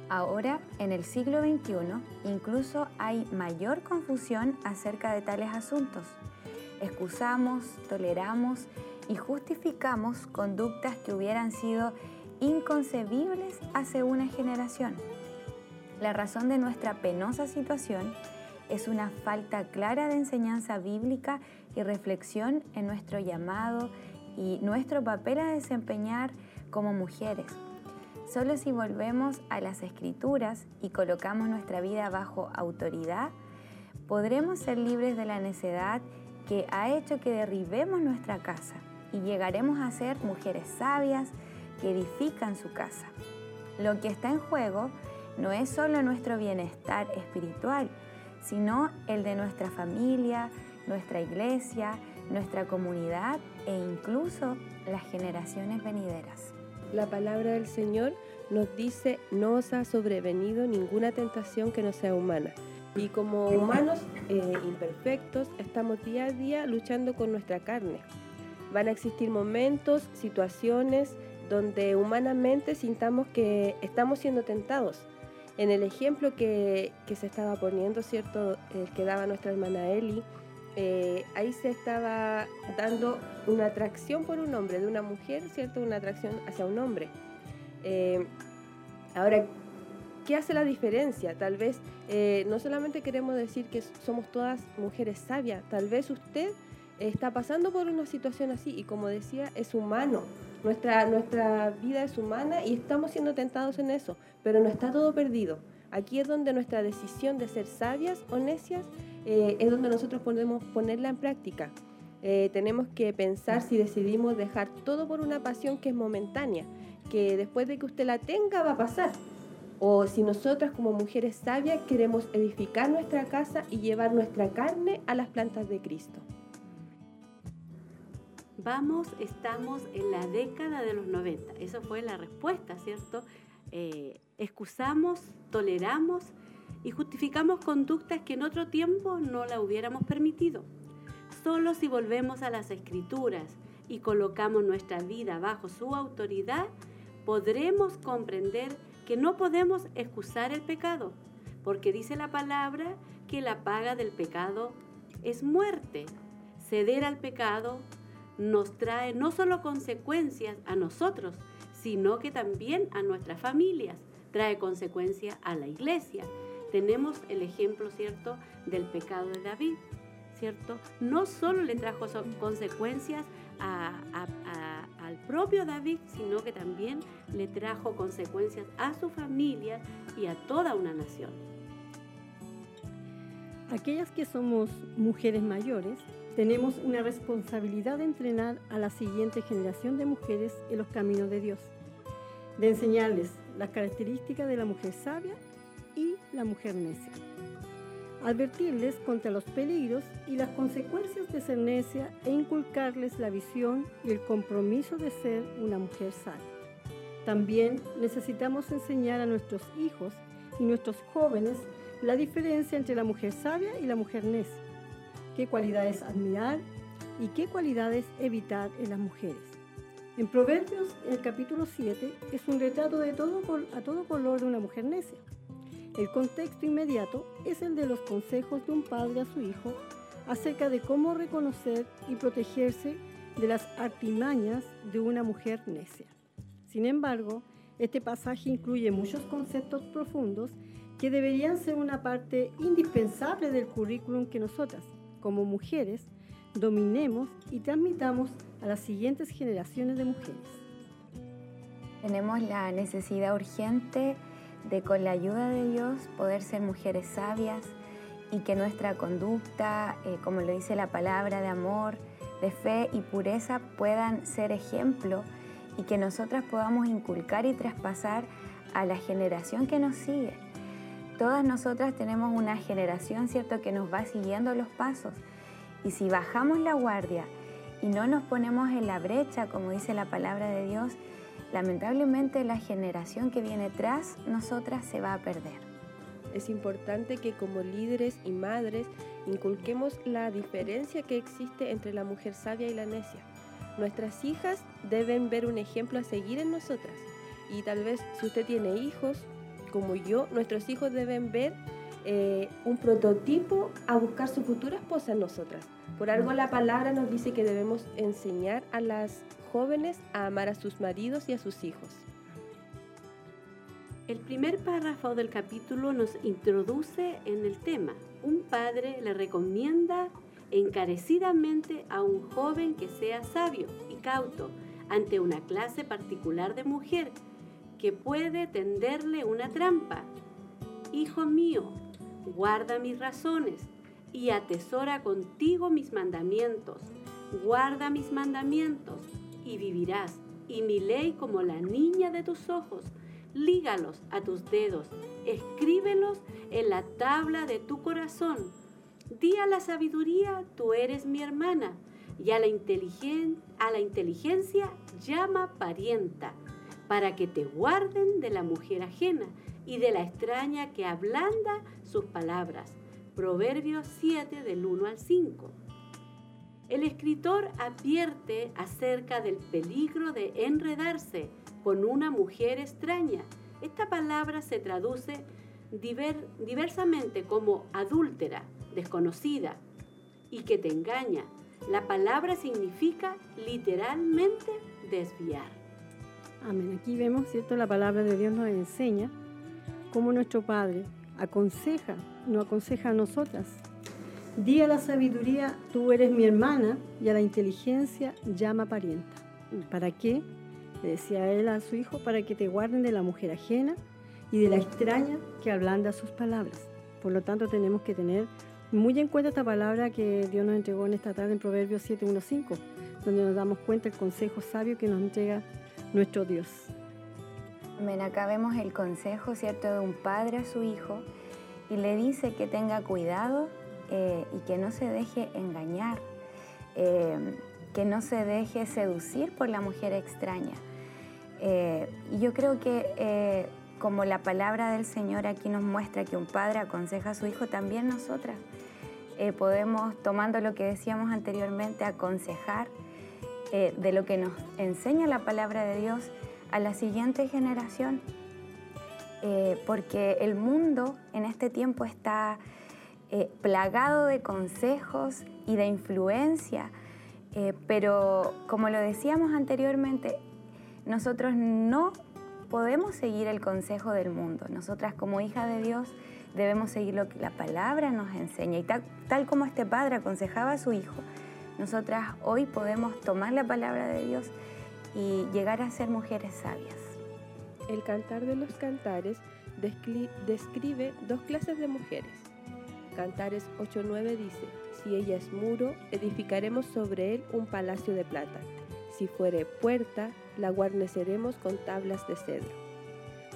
Ahora, en el siglo XXI, incluso hay mayor confusión acerca de tales asuntos. Excusamos, toleramos y justificamos conductas que hubieran sido inconcebibles hace una generación. La razón de nuestra penosa situación es una falta clara de enseñanza bíblica y reflexión en nuestro llamado y nuestro papel a desempeñar como mujeres. Solo si volvemos a las escrituras y colocamos nuestra vida bajo autoridad, podremos ser libres de la necedad que ha hecho que derribemos nuestra casa y llegaremos a ser mujeres sabias que edifican su casa. Lo que está en juego no es solo nuestro bienestar espiritual, sino el de nuestra familia, nuestra iglesia, nuestra comunidad e incluso las generaciones venideras. La palabra del Señor nos dice, no os ha sobrevenido ninguna tentación que no sea humana. Y como humanos eh, imperfectos, estamos día a día luchando con nuestra carne. Van a existir momentos, situaciones donde humanamente sintamos que estamos siendo tentados. en el ejemplo que, que se estaba poniendo, ¿cierto? El que daba nuestra hermana Eli, eh, ahí se estaba dando una atracción por un hombre, de una mujer, ¿cierto? Una atracción hacia un hombre. Eh, ahora, ¿qué hace la diferencia? Tal vez eh, no solamente queremos decir que somos todas mujeres sabias, tal vez usted está pasando por una situación así y como decía, es humano. Nuestra, nuestra vida es humana y estamos siendo tentados en eso, pero no está todo perdido. Aquí es donde nuestra decisión de ser sabias o necias eh, es donde nosotros podemos ponerla en práctica. Eh, tenemos que pensar si decidimos dejar todo por una pasión que es momentánea, que después de que usted la tenga va a pasar. O si nosotras como mujeres sabias queremos edificar nuestra casa y llevar nuestra carne a las plantas de Cristo. Vamos, estamos en la década de los 90. Esa fue la respuesta, ¿cierto? Eh, excusamos, toleramos y justificamos conductas que en otro tiempo no la hubiéramos permitido. Solo si volvemos a las escrituras y colocamos nuestra vida bajo su autoridad, podremos comprender que no podemos excusar el pecado, porque dice la palabra que la paga del pecado es muerte. Ceder al pecado nos trae no solo consecuencias a nosotros, sino que también a nuestras familias, trae consecuencias a la iglesia tenemos el ejemplo, ¿cierto?, del pecado de David, ¿cierto? No solo le trajo consecuencias al propio David, sino que también le trajo consecuencias a su familia y a toda una nación. Aquellas que somos mujeres mayores, tenemos una responsabilidad de entrenar a la siguiente generación de mujeres en los caminos de Dios, de enseñarles las características de la mujer sabia y la mujer necia. Advertirles contra los peligros y las consecuencias de ser necia e inculcarles la visión y el compromiso de ser una mujer sabia. También necesitamos enseñar a nuestros hijos y nuestros jóvenes la diferencia entre la mujer sabia y la mujer necia, qué cualidades admirar y qué cualidades evitar en las mujeres. En Proverbios, el capítulo 7, es un retrato de todo, a todo color de una mujer necia. El contexto inmediato es el de los consejos de un padre a su hijo acerca de cómo reconocer y protegerse de las artimañas de una mujer necia. Sin embargo, este pasaje incluye muchos conceptos profundos que deberían ser una parte indispensable del currículum que nosotras, como mujeres, dominemos y transmitamos a las siguientes generaciones de mujeres. Tenemos la necesidad urgente de con la ayuda de Dios poder ser mujeres sabias y que nuestra conducta, eh, como lo dice la palabra de amor, de fe y pureza puedan ser ejemplo y que nosotras podamos inculcar y traspasar a la generación que nos sigue. Todas nosotras tenemos una generación, ¿cierto?, que nos va siguiendo los pasos. Y si bajamos la guardia y no nos ponemos en la brecha, como dice la palabra de Dios, lamentablemente la generación que viene tras nosotras se va a perder. Es importante que como líderes y madres inculquemos la diferencia que existe entre la mujer sabia y la necia. Nuestras hijas deben ver un ejemplo a seguir en nosotras. Y tal vez si usted tiene hijos, como yo, nuestros hijos deben ver eh, un prototipo a buscar su futura esposa en nosotras. Por algo la palabra nos dice que debemos enseñar a las jóvenes a amar a sus maridos y a sus hijos. El primer párrafo del capítulo nos introduce en el tema. Un padre le recomienda encarecidamente a un joven que sea sabio y cauto ante una clase particular de mujer que puede tenderle una trampa. Hijo mío, guarda mis razones y atesora contigo mis mandamientos. Guarda mis mandamientos y vivirás, y mi ley como la niña de tus ojos. Lígalos a tus dedos, escríbelos en la tabla de tu corazón. Di a la sabiduría, tú eres mi hermana, y a la, a la inteligencia llama parienta, para que te guarden de la mujer ajena y de la extraña que ablanda sus palabras. Proverbios 7 del 1 al 5. El escritor advierte acerca del peligro de enredarse con una mujer extraña. Esta palabra se traduce diversamente como adúltera, desconocida y que te engaña. La palabra significa literalmente desviar. Amén. Aquí vemos, ¿cierto? La palabra de Dios nos enseña cómo nuestro Padre aconseja, no aconseja a nosotras. Di a la sabiduría, tú eres mi hermana, y a la inteligencia llama parienta. ¿Para qué? Le decía él a su hijo, para que te guarden de la mujer ajena y de la extraña que ablanda sus palabras. Por lo tanto, tenemos que tener muy en cuenta esta palabra que Dios nos entregó en esta tarde en Proverbios 7.1.5, donde nos damos cuenta el consejo sabio que nos entrega nuestro Dios. Acá vemos el consejo, ¿cierto?, de un padre a su hijo y le dice que tenga cuidado eh, y que no se deje engañar, eh, que no se deje seducir por la mujer extraña. Eh, y yo creo que como la palabra del Señor aquí nos muestra que un padre aconseja a su hijo, también nosotras podemos, tomando lo que decíamos anteriormente, aconsejar de lo que nos enseña la palabra de Dios a la siguiente generación. porque el mundo en este tiempo está eh, plagado de consejos y de influencia, eh, pero como lo decíamos anteriormente, nosotros no podemos seguir el consejo del mundo. Nosotras como hijas de Dios debemos seguir lo que la palabra nos enseña. Y tal como este padre aconsejaba a su hijo, nosotras hoy podemos tomar la palabra de Dios y llegar a ser mujeres sabias. El cantar de los cantares describe dos clases de mujeres Cantares 8.9 dice, si ella es muro, edificaremos sobre él un palacio de plata. Si fuere puerta, la guarneceremos con tablas de cedro.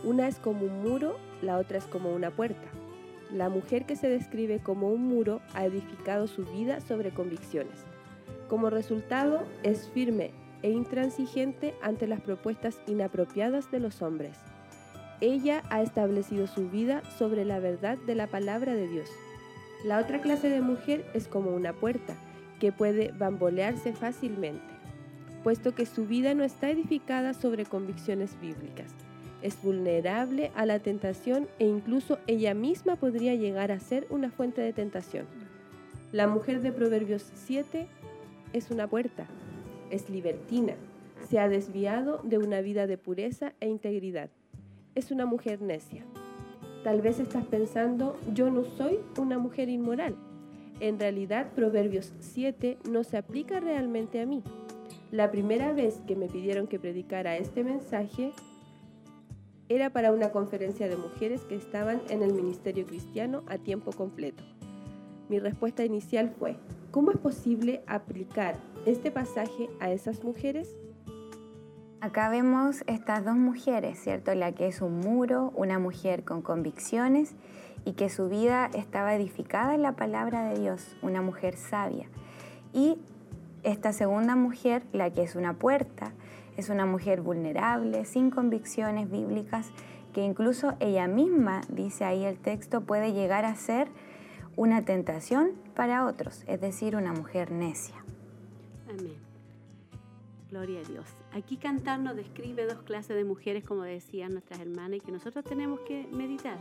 Una es como un muro, la otra es como una puerta. La mujer que se describe como un muro ha edificado su vida sobre convicciones. Como resultado, es firme e intransigente ante las propuestas inapropiadas de los hombres. Ella ha establecido su vida sobre la verdad de la palabra de Dios. La otra clase de mujer es como una puerta, que puede bambolearse fácilmente, puesto que su vida no está edificada sobre convicciones bíblicas. Es vulnerable a la tentación e incluso ella misma podría llegar a ser una fuente de tentación. La mujer de Proverbios 7 es una puerta, es libertina, se ha desviado de una vida de pureza e integridad. Es una mujer necia. Tal vez estás pensando, yo no soy una mujer inmoral. En realidad, Proverbios 7 no se aplica realmente a mí. La primera vez que me pidieron que predicara este mensaje era para una conferencia de mujeres que estaban en el ministerio cristiano a tiempo completo. Mi respuesta inicial fue, ¿cómo es posible aplicar este pasaje a esas mujeres? Acá vemos estas dos mujeres, ¿cierto? La que es un muro, una mujer con convicciones y que su vida estaba edificada en la palabra de Dios, una mujer sabia. Y esta segunda mujer, la que es una puerta, es una mujer vulnerable, sin convicciones bíblicas, que incluso ella misma, dice ahí el texto, puede llegar a ser una tentación para otros, es decir, una mujer necia. Amén. Gloria a Dios. Aquí cantar nos describe dos clases de mujeres, como decían nuestras hermanas, y que nosotros tenemos que meditar.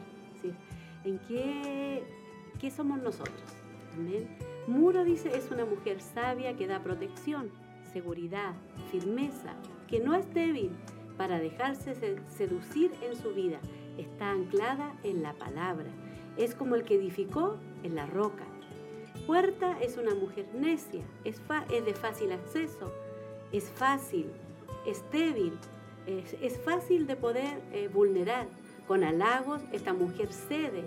¿En qué, qué somos nosotros? Amén. Muro dice es una mujer sabia que da protección, seguridad, firmeza, que no es débil para dejarse seducir en su vida. Está anclada en la palabra. Es como el que edificó en la roca. Puerta es una mujer necia, es, es de fácil acceso, es fácil, es débil, es, fácil de poder eh, vulnerar. Con halagos, esta mujer cede,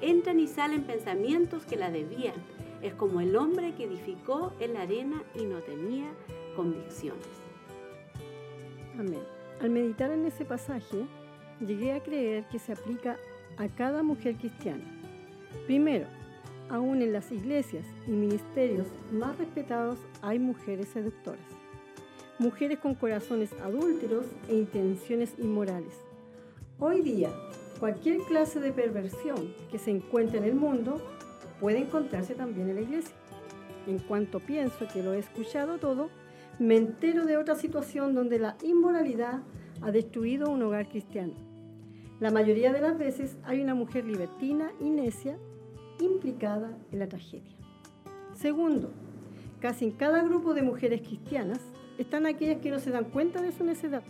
entran y salen pensamientos que la debían. Es como el hombre que edificó en la arena y no tenía convicciones. Amén. Al meditar en ese pasaje, llegué a creer que se aplica a cada mujer cristiana. Primero, aún en las iglesias y ministerios más respetados hay mujeres seductoras mujeres con corazones adúlteros e intenciones inmorales. Hoy día, cualquier clase de perversión que se encuentre en el mundo puede encontrarse también en la iglesia. En cuanto pienso que lo he escuchado todo, me entero de otra situación donde la inmoralidad ha destruido un hogar cristiano. La mayoría de las veces hay una mujer libertina y necia implicada en la tragedia. Segundo, casi en cada grupo de mujeres cristianas están aquellas que no se dan cuenta de su necedad.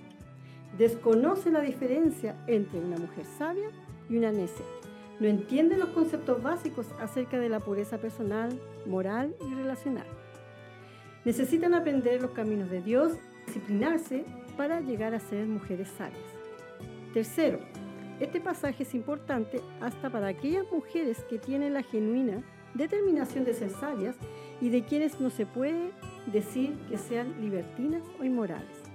Desconocen la diferencia entre una mujer sabia y una necia. No entienden los conceptos básicos acerca de la pureza personal, moral y relacional. Necesitan aprender los caminos de Dios, disciplinarse para llegar a ser mujeres sabias. Tercero, este pasaje es importante hasta para aquellas mujeres que tienen la genuina determinación de ser sabias y de quienes no se puede decir que sean libertinas o inmorales.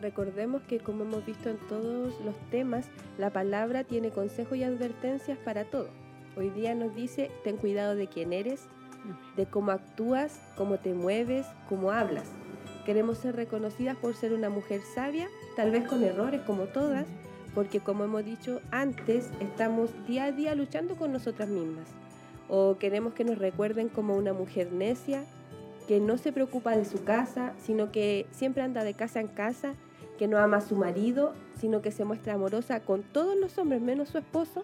Recordemos que como hemos visto en todos los temas, la palabra tiene consejos y advertencias para todo. Hoy día nos dice, ten cuidado de quién eres, de cómo actúas, cómo te mueves, cómo hablas. Queremos ser reconocidas por ser una mujer sabia, tal vez con errores como todas, porque como hemos dicho antes, estamos día a día luchando con nosotras mismas. O queremos que nos recuerden como una mujer necia, que no se preocupa de su casa, sino que siempre anda de casa en casa, que no ama a su marido, sino que se muestra amorosa con todos los hombres menos su esposo,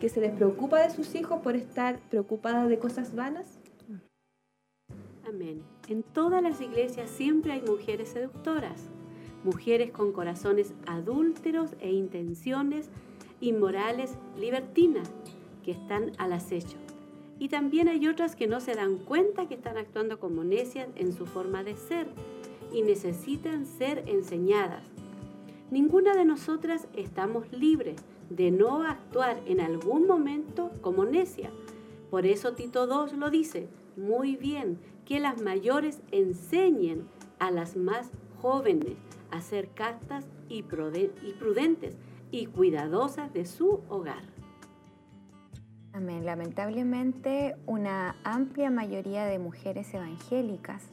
que se despreocupa de sus hijos por estar preocupada de cosas vanas. Amén. En todas las iglesias siempre hay mujeres seductoras, mujeres con corazones adúlteros e intenciones inmorales libertinas que están al acecho. Y también hay otras que no se dan cuenta que están actuando como necias en su forma de ser y necesitan ser enseñadas. Ninguna de nosotras estamos libres de no actuar en algún momento como necia. Por eso Tito II lo dice muy bien, que las mayores enseñen a las más jóvenes a ser castas y prudentes y cuidadosas de su hogar. Amén. Lamentablemente, una amplia mayoría de mujeres evangélicas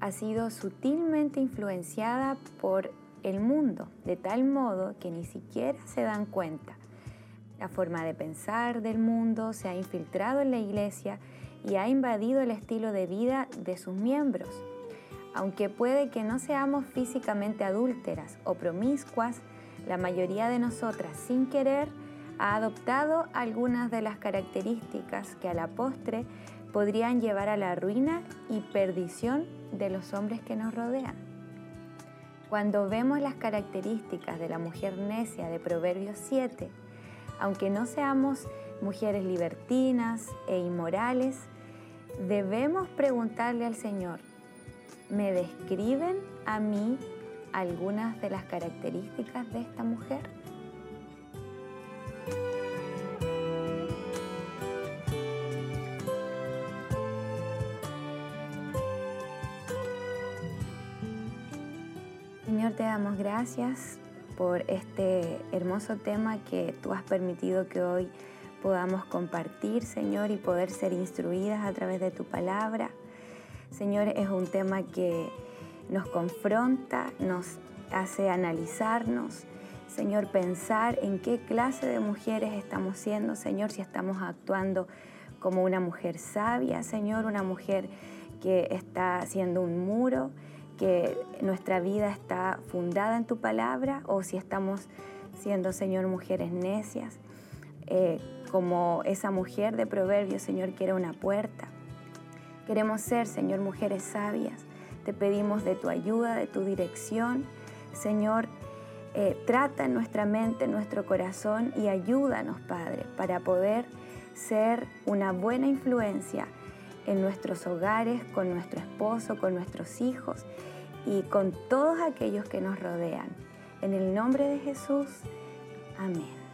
ha sido sutilmente influenciada por el mundo, de tal modo que ni siquiera se dan cuenta. La forma de pensar del mundo se ha infiltrado en la iglesia y ha invadido el estilo de vida de sus miembros. Aunque puede que no seamos físicamente adúlteras o promiscuas, la mayoría de nosotras, sin querer, ha adoptado algunas de las características que a la postre podrían llevar a la ruina y perdición de los hombres que nos rodean. Cuando vemos las características de la mujer necia de Proverbios 7, aunque no seamos mujeres libertinas e inmorales, debemos preguntarle al Señor, ¿me describen a mí algunas de las características de esta mujer? Señor, te damos gracias por este hermoso tema que tú has permitido que hoy podamos compartir, Señor, y poder ser instruidas a través de tu palabra. Señor, es un tema que nos confronta, nos hace analizarnos, Señor, pensar en qué clase de mujeres estamos siendo, Señor, si estamos actuando como una mujer sabia, Señor, una mujer que está siendo un muro, que nuestra vida está fundada en tu palabra o si estamos siendo, Señor, mujeres necias, eh, como esa mujer de Proverbios, Señor, que era una puerta. Queremos ser, Señor, mujeres sabias. Te pedimos de tu ayuda, de tu dirección. Señor, eh, trata nuestra mente, nuestro corazón y ayúdanos, Padre, para poder ser una buena influencia en nuestros hogares, con nuestro esposo, con nuestros hijos y con todos aquellos que nos rodean. En el nombre de Jesús, amén.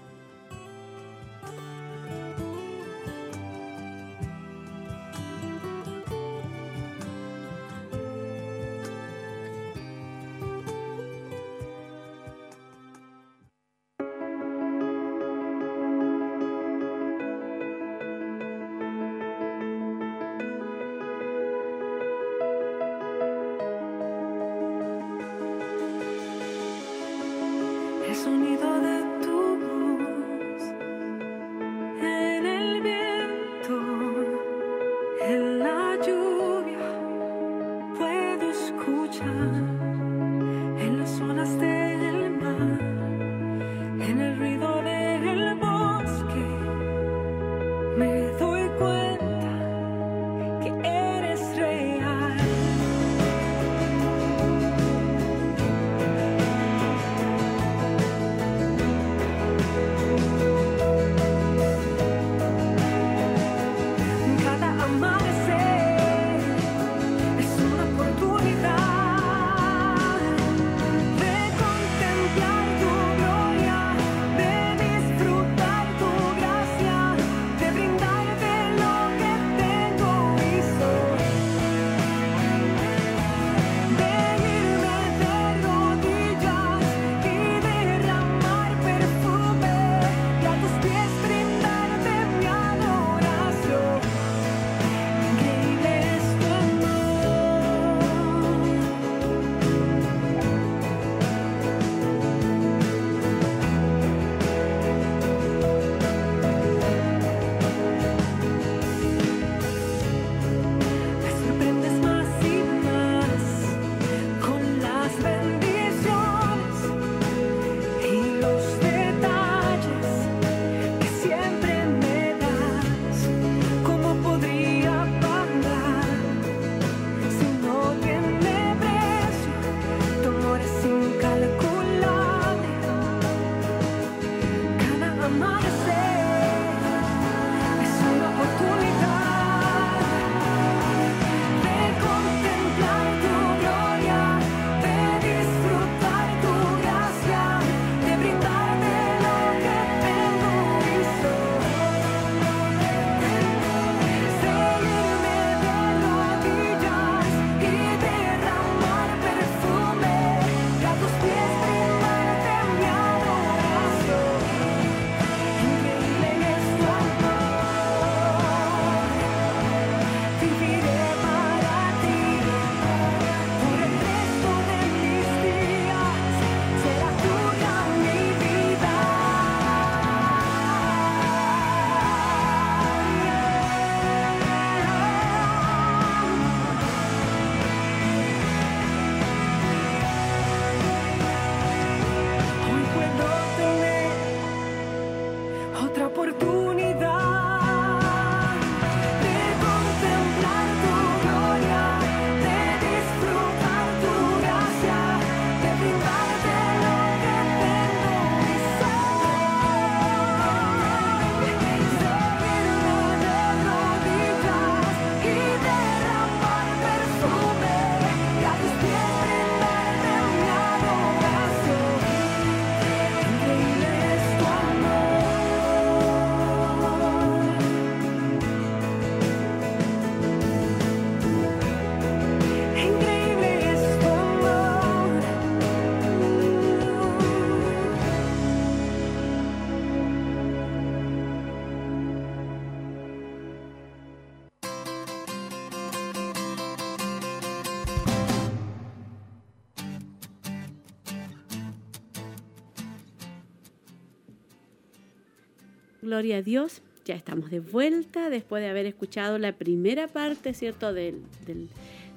Gloria a Dios, ya estamos de vuelta después de haber escuchado la primera parte, ¿cierto?, del,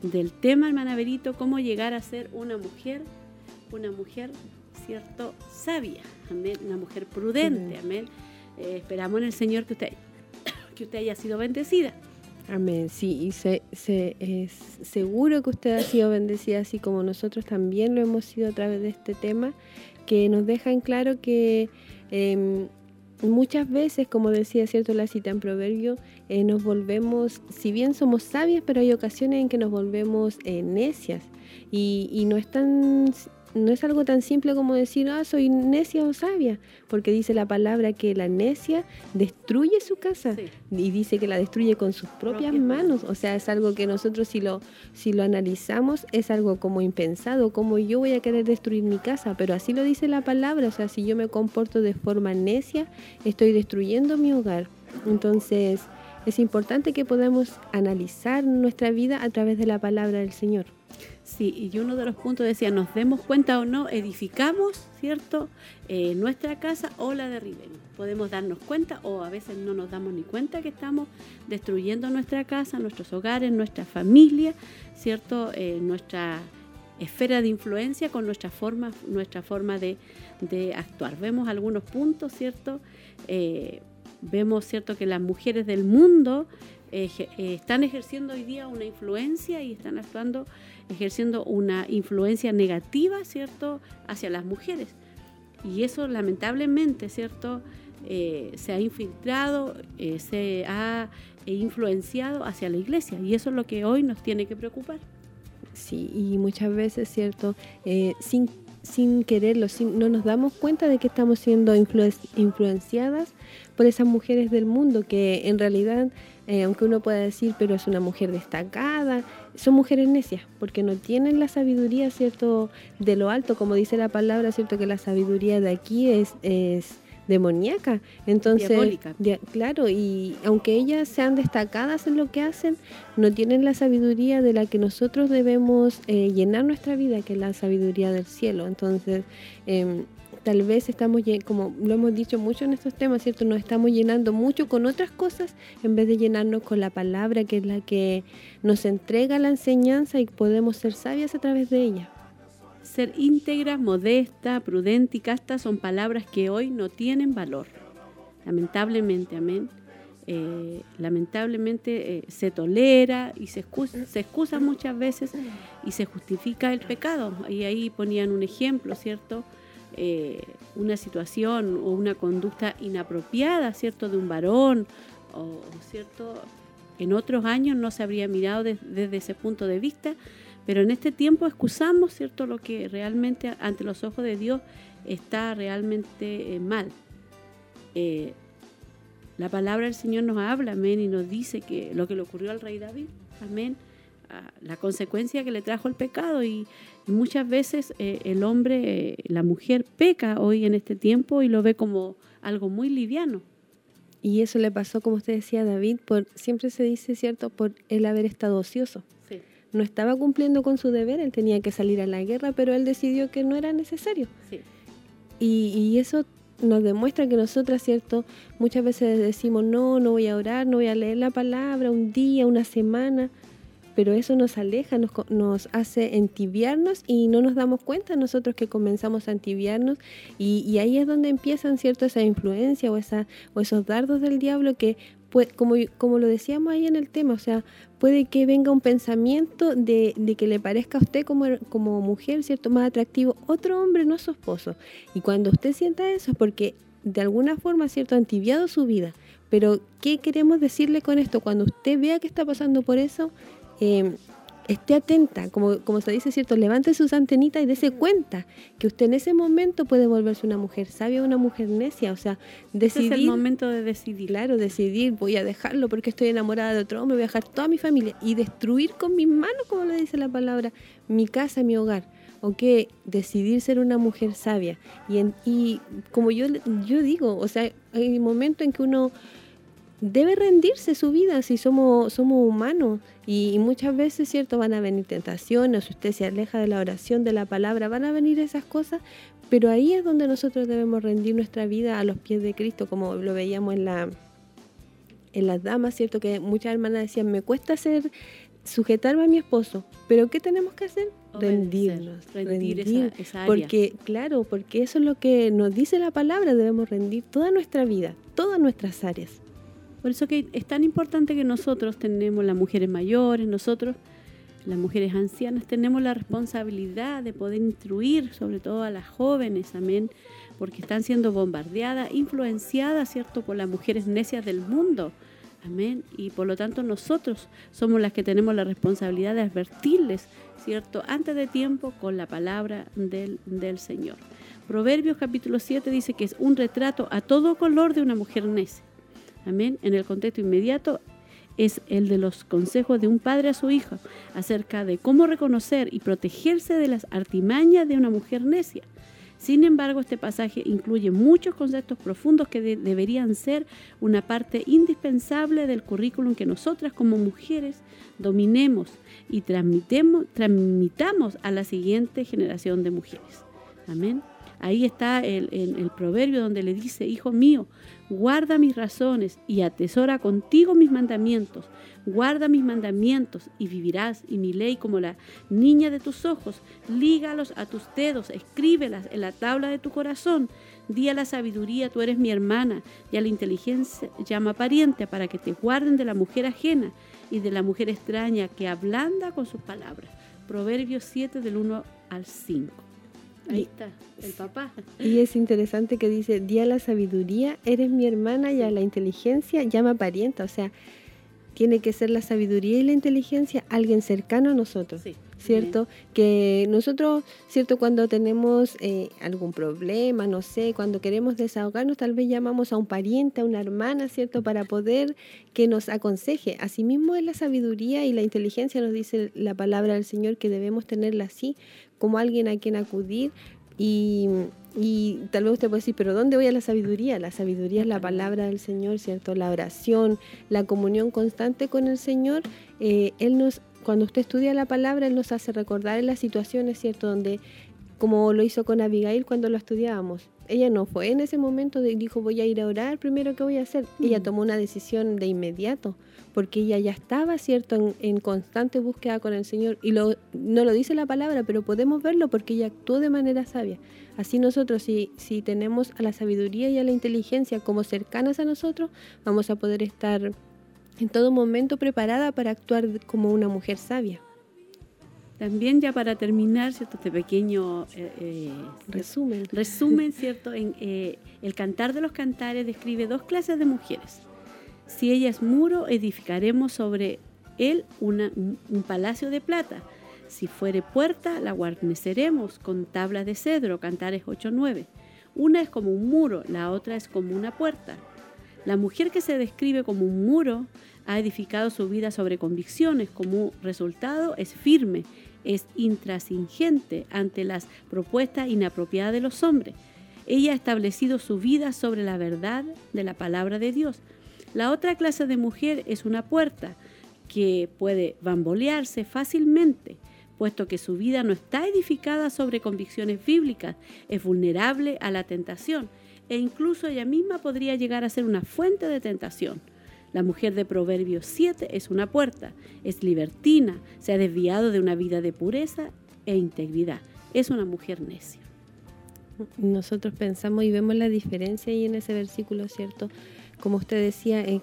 del, tema, hermana Berito, cómo llegar a ser una mujer, una mujer, ¿cierto?, sabia, amén, una mujer prudente, amén. Eh, esperamos en el Señor que usted, que usted haya sido bendecida. Amén, sí, y se, es seguro que usted ha sido bendecida así como nosotros también lo hemos sido a través de este tema, que nos deja en claro que em, muchas veces, como decía cierto la cita en Proverbio, eh, nos volvemos, si bien somos sabias, pero hay ocasiones en que nos volvemos eh, necias. Y, y, no es tan no es algo tan simple como decir, ah, soy necia o sabia, porque dice la palabra que la necia destruye su casa y dice que la destruye con sus propias, manos. O sea, es algo que nosotros si lo, si lo analizamos es algo como impensado, como yo voy a querer destruir mi casa, pero así lo dice la palabra, o sea, si yo me comporto de forma necia, estoy destruyendo mi hogar. Entonces, es importante que podamos analizar nuestra vida a través de la palabra del Señor. Sí, y uno de los puntos decía, nos demos cuenta o no, edificamos, ¿cierto?, eh, nuestra casa o la derribemos. Podemos darnos cuenta o a veces no nos damos ni cuenta que estamos destruyendo nuestra casa, nuestros hogares, nuestra familia, ¿cierto?, eh, nuestra esfera de influencia con nuestra forma, nuestra forma de, actuar. Vemos algunos puntos, ¿cierto? Eh, vemos, ¿cierto?, que las mujeres del mundo están ejerciendo hoy día una influencia y están actuando ejerciendo una influencia negativa, ¿cierto?, hacia las mujeres. Y eso lamentablemente, ¿cierto?, eh, se ha infiltrado, eh, se ha influenciado hacia la iglesia. Y eso es lo que hoy nos tiene que preocupar. Sí, y muchas veces, ¿cierto?, eh, sin, sin quererlo, no nos damos cuenta de que estamos siendo influenciadas por esas mujeres del mundo que en realidad eh, aunque uno pueda decir, pero es una mujer destacada, son mujeres necias, porque no tienen la sabiduría, ¿cierto?, de lo alto, como dice la palabra, ¿cierto?, que la sabiduría de aquí es, es demoníaca. Entonces, claro, y aunque ellas sean destacadas en lo que hacen, no tienen la sabiduría de la que nosotros debemos eh, llenar nuestra vida, que es la sabiduría del cielo. Entonces, eh, tal vez estamos, como lo hemos dicho mucho en estos temas, ¿cierto? Nos estamos llenando mucho con otras cosas en vez de llenarnos con la palabra, que es la que nos entrega la enseñanza y podemos ser sabias a través de ella. Ser íntegra, modesta, prudente y casta son palabras que hoy no tienen valor. Lamentablemente, amén. Eh, lamentablemente eh, se tolera y se excusa, se excusa muchas veces y se justifica el pecado. Y ahí ponían un ejemplo, ¿cierto? Eh, una situación o una conducta inapropiada, ¿cierto?, de un varón, o, ¿cierto?, en otros años no se habría mirado desde ese punto de vista, pero en este tiempo excusamos, ¿cierto?, lo que realmente ante los ojos de Dios está realmente eh, mal. Eh, la palabra del Señor nos habla, amén, y nos dice que lo que le ocurrió al rey David, amén, la consecuencia que le trajo el pecado y, muchas veces eh, el hombre, eh, la mujer peca hoy en este tiempo y lo ve como algo muy liviano. Y eso le pasó, como usted decía, David, por siempre se dice, ¿cierto?, por el haber estado ocioso. No estaba cumpliendo con su deber, él tenía que salir a la guerra, pero él decidió que no era necesario. Y, y eso nos demuestra que nosotras, ¿cierto? Muchas veces decimos, no, no voy a orar, no voy a leer la palabra un día, una semana, pero eso nos aleja, nos, nos hace entibiarnos y no nos damos cuenta nosotros que comenzamos a entibiarnos y, y ahí es donde empiezan, ¿cierto? Esa influencia o, esa, o esos dardos del diablo que como, como lo decíamos ahí en el tema, o sea, puede que venga un pensamiento de, que le parezca a usted como, como mujer, ¿cierto?, más atractivo otro hombre, no su esposo. Y cuando usted sienta eso es porque de alguna forma, ¿cierto?, ha entibiado su vida. Pero, ¿qué queremos decirle con esto? Cuando usted vea que está pasando por eso, eh, esté atenta, como, como se dice, ¿cierto? Levante sus antenitas y dése cuenta que usted en ese momento puede volverse una mujer sabia, una mujer necia, o sea, decidir... es el momento de decidir. Claro, decidir, voy a dejarlo porque estoy enamorada de otro hombre, voy a dejar toda mi familia y destruir con mis manos, como le dice la palabra, mi casa, mi hogar. O que decidir ser una mujer sabia. Y, en, y como yo, yo digo, o sea, hay momentos en que uno debe rendirse su vida si somos, somos humanos y, muchas veces, ¿cierto? Van a venir tentaciones, usted se aleja de la oración, de la palabra, van a venir esas cosas, pero ahí es donde nosotros debemos rendir nuestra vida a los pies de Cristo, como lo veíamos en la en las damas, ¿cierto? Que muchas hermanas decían, me cuesta hacer, sujetarme a mi esposo, pero ¿qué tenemos que hacer? rendirnos, rendir, esa, área. porque claro, porque eso es lo que nos dice la palabra, debemos rendir toda nuestra vida, todas nuestras áreas. Por eso que es tan importante que nosotros tenemos, las mujeres mayores, nosotros, las mujeres ancianas, tenemos la responsabilidad de poder instruir, sobre todo a las jóvenes, amén, porque están siendo bombardeadas, influenciadas, ¿cierto?, por las mujeres necias del mundo, amén, y por lo tanto nosotros somos las que tenemos la responsabilidad de advertirles, ¿cierto?, antes de tiempo con la palabra del, del Señor. Proverbios capítulo 7 dice que es un retrato a todo color de una mujer necia. Amén. En el contexto inmediato es el de los consejos de un padre a su hijo acerca de cómo reconocer y protegerse de las artimañas de una mujer necia. Sin embargo, este pasaje incluye muchos conceptos profundos que deberían ser una parte indispensable del currículum que nosotras como mujeres dominemos y transmitamos a la siguiente generación de mujeres. Amén. Ahí está el, el proverbio donde le dice, hijo mío, guarda mis razones y atesora contigo mis mandamientos. Guarda mis mandamientos y vivirás, y mi ley como la niña de tus ojos. Lígalos a tus dedos, escríbelas en la tabla de tu corazón. Di a la sabiduría, tú eres mi hermana, y a la inteligencia llama pariente para que te guarden de la mujer ajena y de la mujer extraña que ablanda con sus palabras. Proverbios 7 del 1 al 5. Ahí está, el papá. Y es interesante que dice, di a la sabiduría, eres mi hermana, y a la inteligencia llama parienta. O sea, tiene que ser la sabiduría y la inteligencia alguien cercano a nosotros. ¿Cierto? Que nosotros, ¿cierto? Cuando tenemos eh, algún problema, no sé, cuando queremos desahogarnos, tal vez llamamos a un pariente, a una hermana, ¿cierto? Para poder que nos aconseje. Asimismo es la sabiduría y la inteligencia, nos dice la palabra del Señor, que debemos tenerla así, como alguien a quien acudir y, y, tal vez usted puede decir, pero ¿dónde voy a la sabiduría? La sabiduría es la palabra del Señor, ¿cierto? La oración, la comunión constante con el Señor. Eh, él nos, cuando usted estudia la palabra, Él nos hace recordar en las situaciones, ¿cierto? Donde, como lo hizo con Abigail cuando lo estudiábamos. Ella no fue en ese momento, dijo, voy a ir a orar, primero, ¿qué voy a hacer? Ella tomó una decisión de inmediato porque ella ya estaba, ¿cierto?, en, constante búsqueda con el Señor. Y lo, no lo dice la palabra, pero podemos verlo porque ella actuó de manera sabia. Así nosotros, si, si tenemos a la sabiduría y a la inteligencia como cercanas a nosotros, vamos a poder estar en todo momento preparada para actuar como una mujer sabia. También ya para terminar, ¿cierto? Este pequeño eh, eh, resumen. Resumen, ¿cierto? En, eh, el Cantar de los Cantares describe dos clases de mujeres. Si ella es muro, edificaremos sobre él un, palacio de plata. Si fuere puerta, la guarneceremos con tablas de cedro, Cantares 8.9. Una es como un muro, la otra es como una puerta. La mujer que se describe como un muro ha edificado su vida sobre convicciones, como resultado es firme, es intrasingente ante las propuestas inapropiadas de los hombres. Ella ha establecido su vida sobre la verdad de la palabra de Dios. La otra clase de mujer es una puerta que puede bambolearse fácilmente, puesto que su vida no está edificada sobre convicciones bíblicas, es vulnerable a la tentación e incluso ella misma podría llegar a ser una fuente de tentación. La mujer de Proverbios 7 es una puerta, es libertina, se ha desviado de una vida de pureza e integridad. Es una mujer necia. Nosotros pensamos y vemos la diferencia ahí en ese versículo, ¿cierto? Como usted decía, eh,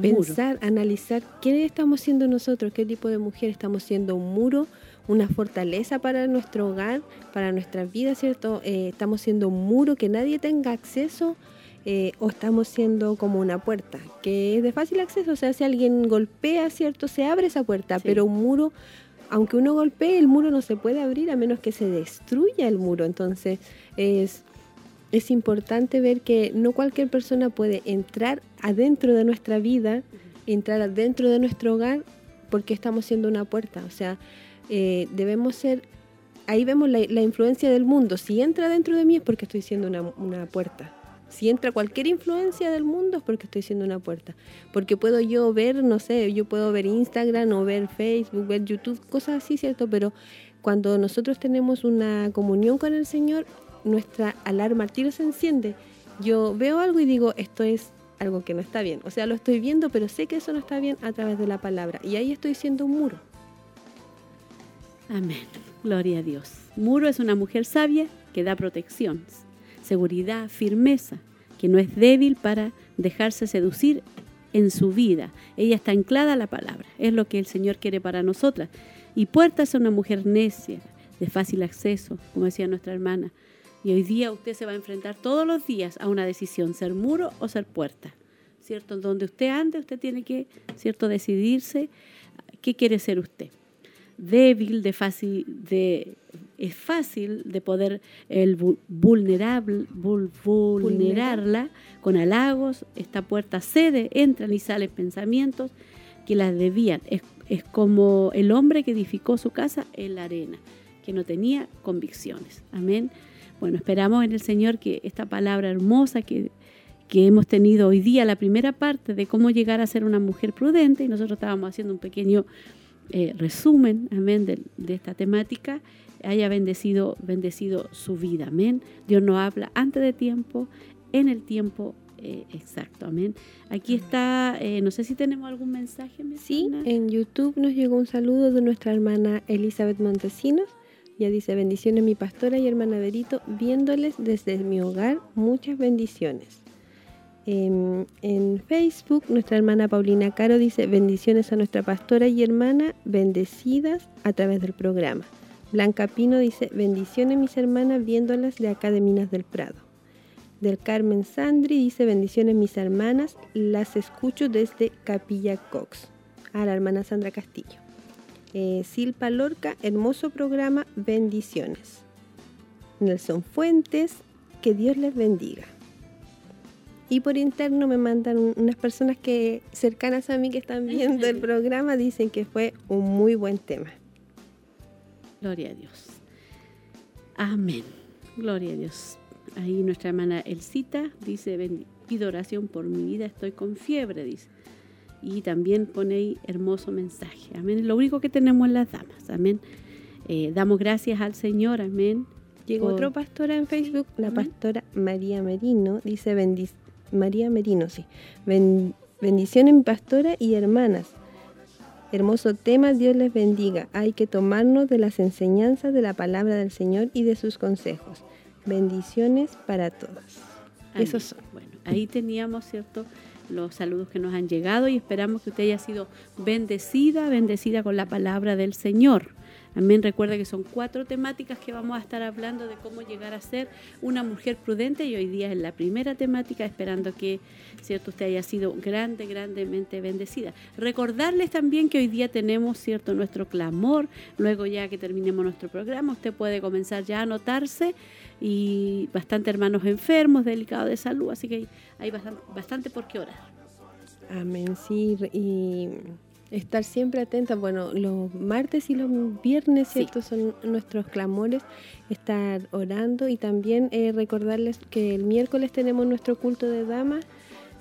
pensar, analizar qué estamos siendo nosotros, qué tipo de mujer estamos siendo un muro, una fortaleza para nuestro hogar, para nuestra vida, ¿cierto? Eh, estamos siendo un muro que nadie tenga acceso eh, o estamos siendo como una puerta, que es de fácil acceso, o sea, si alguien golpea, ¿cierto? Se abre esa puerta, pero un muro, aunque uno golpee, el muro no se puede abrir a menos que se destruya el muro, entonces es, es importante ver que no cualquier persona puede entrar adentro de nuestra vida, entrar adentro de nuestro hogar, porque estamos siendo una puerta, o sea, eh, debemos ser ahí vemos la, influencia del mundo. Si entra dentro de mí es porque estoy siendo una, una puerta. Si entra cualquier influencia del mundo es porque estoy siendo una puerta. Porque puedo yo ver, no sé, yo puedo ver Instagram o ver Facebook, ver YouTube, cosas así, ¿cierto? Pero cuando nosotros tenemos una comunión con el Señor, nuestra alarma al tiro se enciende. Yo veo algo y digo, esto es algo que no está bien. O sea, lo estoy viendo, pero sé que eso no está bien a través de la palabra. Y ahí estoy siendo un muro. Amén. Gloria a Dios. Muro es una mujer sabia que da protección seguridad, firmeza, que no es débil para dejarse seducir en su vida. Ella está anclada a la palabra, es lo que el Señor quiere para nosotras. Y puerta es una mujer necia, de fácil acceso, como decía nuestra hermana. Y hoy día usted se va a enfrentar todos los días a una decisión, ser muro o ser puerta. ¿Cierto? Donde usted ande, usted tiene que, ¿cierto?, decidirse qué quiere ser usted. Débil, de fácil, de es fácil de poder el vulnerable, vulnerarla con halagos. Esta puerta cede, entran y salen pensamientos que las debían. Es, es como el hombre que edificó su casa en la arena, que no tenía convicciones. Amén. Bueno, esperamos en el Señor que esta palabra hermosa que, que hemos tenido hoy día, la primera parte de cómo llegar a ser una mujer prudente, y nosotros estábamos haciendo un pequeño eh, resumen, amén, de, de esta temática, haya bendecido, bendecido su vida. Amén. Dios nos habla antes de tiempo, en el tiempo eh, exacto. Amén. Aquí está, eh, no sé si tenemos algún mensaje. Sí, en YouTube nos llegó un saludo de nuestra hermana Elizabeth Montesinos. Ya dice, bendiciones mi pastora y hermana Verito, viéndoles desde mi hogar, muchas bendiciones. En, en, Facebook, nuestra hermana Paulina Caro dice, bendiciones a nuestra pastora y hermana, bendecidas a través del programa. Blanca Pino dice, bendiciones mis hermanas viéndolas de acá de Minas del Prado. Del Carmen Sandri dice, bendiciones mis hermanas, las escucho desde Capilla Cox. A la hermana Sandra Castillo. Eh, Silpa Lorca, hermoso programa, bendiciones. Nelson Fuentes, que Dios les bendiga. Y por interno me mandan unas personas que cercanas a mí que están viendo el programa, dicen que fue un muy buen tema. Gloria a Dios. Amén. Gloria a Dios. Ahí nuestra hermana Elcita dice, pido oración por mi vida, estoy con fiebre, dice. Y también pone ahí hermoso mensaje. Amén. Lo único que tenemos en las damas. Amén. Eh, damos gracias al Señor. Amén. Llegó otra pastora en Facebook, la pastora María Merino, dice, María Merino, sí. bendiciones mi pastora y hermanas. Hermoso tema, Dios les bendiga. Hay que tomarnos de las enseñanzas de la palabra del Señor y de sus consejos. Bendiciones para todos. Esos son. Bueno, ahí teníamos, ¿cierto? Los saludos que nos han llegado y esperamos que usted haya sido bendecida, bendecida con la palabra del Señor. Amén. Recuerda que son cuatro temáticas que vamos a estar hablando de cómo llegar a ser una mujer prudente y hoy día es la primera temática, esperando que cierto usted haya sido grande, grandemente bendecida. Recordarles también que hoy día tenemos cierto nuestro clamor, luego ya que terminemos nuestro programa, usted puede comenzar ya a anotarse y bastante hermanos enfermos, delicados de salud, así que hay bastante, bastante por qué orar. Amén, sí, y estar siempre atenta. Bueno, los martes y los viernes, ¿cierto? Son nuestros clamores, estar orando y también eh, recordarles que el miércoles tenemos nuestro culto de damas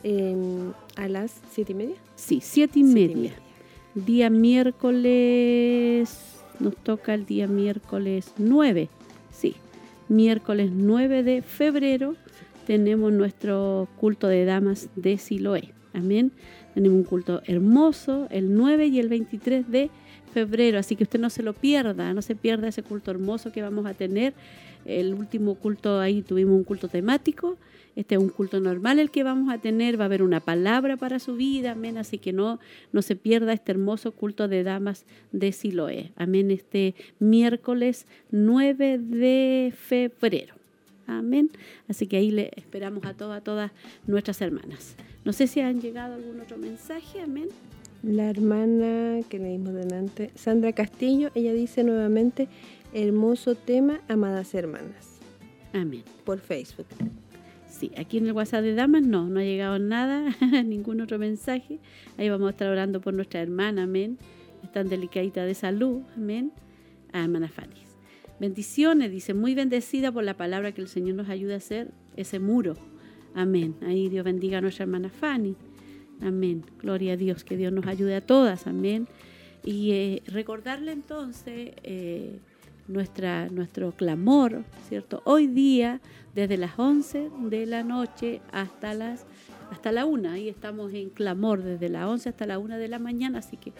em, a las siete y media. Sí, siete y, media. Día miércoles, nos toca el día miércoles 9, sí, miércoles 9 de febrero tenemos nuestro culto de damas de Siloé. Amén. Tenemos un culto hermoso el 9 y el 23 de febrero, así que usted no se lo pierda, no se pierda ese culto hermoso que vamos a tener. El último culto ahí tuvimos un culto temático, este es un culto normal el que vamos a tener, va a haber una palabra para su vida, amén, así que no, no se pierda este hermoso culto de damas de Siloé, amén, este miércoles 9 de febrero. Amén. Así que ahí le esperamos a todas, a todas nuestras hermanas. No sé si han llegado algún otro mensaje. Amén. La hermana que leímos delante, Sandra Castillo, ella dice nuevamente, hermoso tema, amadas hermanas. Amén. Por Facebook. Sí, aquí en el WhatsApp de Damas no, no ha llegado nada, ningún otro mensaje. Ahí vamos a estar orando por nuestra hermana, amén. Están delicadita de salud, amén. A hermana Fanny. Bendiciones, dice, muy bendecida por la palabra que el Señor nos ayuda a hacer ese muro. Amén. Ahí Dios bendiga a nuestra hermana Fanny. Amén. Gloria a Dios, que Dios nos ayude a todas. Amén. Y eh, recordarle entonces eh, nuestro clamor, ¿cierto? Hoy día, desde las 11 de la noche hasta las hasta la 1, ahí estamos en clamor desde las 11 hasta la 1 de la mañana, así que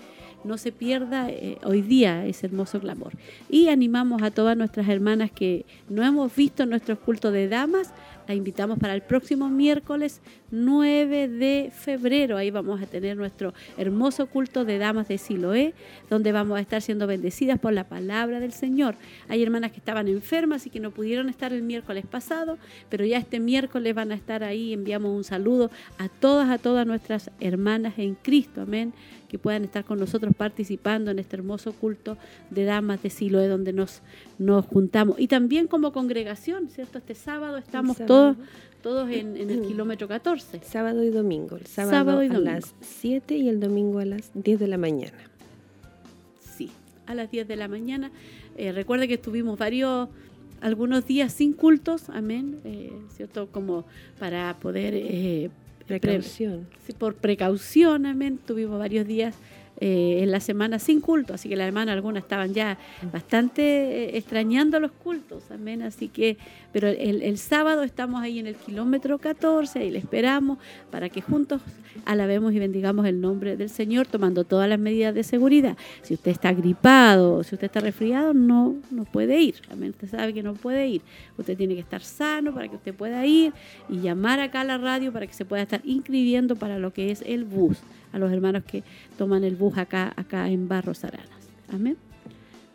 no se pierda eh, hoy día ese hermoso clamor. Y animamos a todas nuestras hermanas que no hemos visto nuestro culto de damas, invitamos para el próximo miércoles 9 de febrero. Ahí vamos a tener nuestro hermoso culto de damas de Siloé, donde vamos a estar siendo bendecidas por la palabra del Señor. Hay hermanas que estaban enfermas y que no pudieron estar el miércoles pasado, pero ya este miércoles van a estar ahí. Enviamos un saludo a todas, a todas nuestras hermanas en Cristo. Amén que puedan estar con nosotros participando en este hermoso culto de damas de Siloé donde nos, nos juntamos. Y también como congregación, ¿cierto? Este sábado estamos todos todos en, el kilómetro 14. Sábado y domingo. El sábado, a las 7 y el domingo a las 10 de la mañana. Sí, a las 10 de la mañana. Eh, recuerde que estuvimos varios, algunos días sin cultos, amén, eh, ¿cierto? Como para poder eh, Precaución. por precaución, amén. Tuvimos varios días eh, en la semana sin culto, así que la hermana algunas estaban ya bastante eh, extrañando los cultos, amén, así que, pero el, sábado estamos ahí en el kilómetro 14 y le esperamos para que juntos alabemos y bendigamos el nombre del Señor tomando todas las medidas de seguridad. Si usted está gripado, si usted está resfriado, no, no puede ir, amén, usted sabe que no puede ir, usted tiene que estar sano para que usted pueda ir y llamar acá a la radio para que se pueda estar inscribiendo para lo que es el bus a los hermanos que toman el bus acá, acá en Barros Aranas. Amén.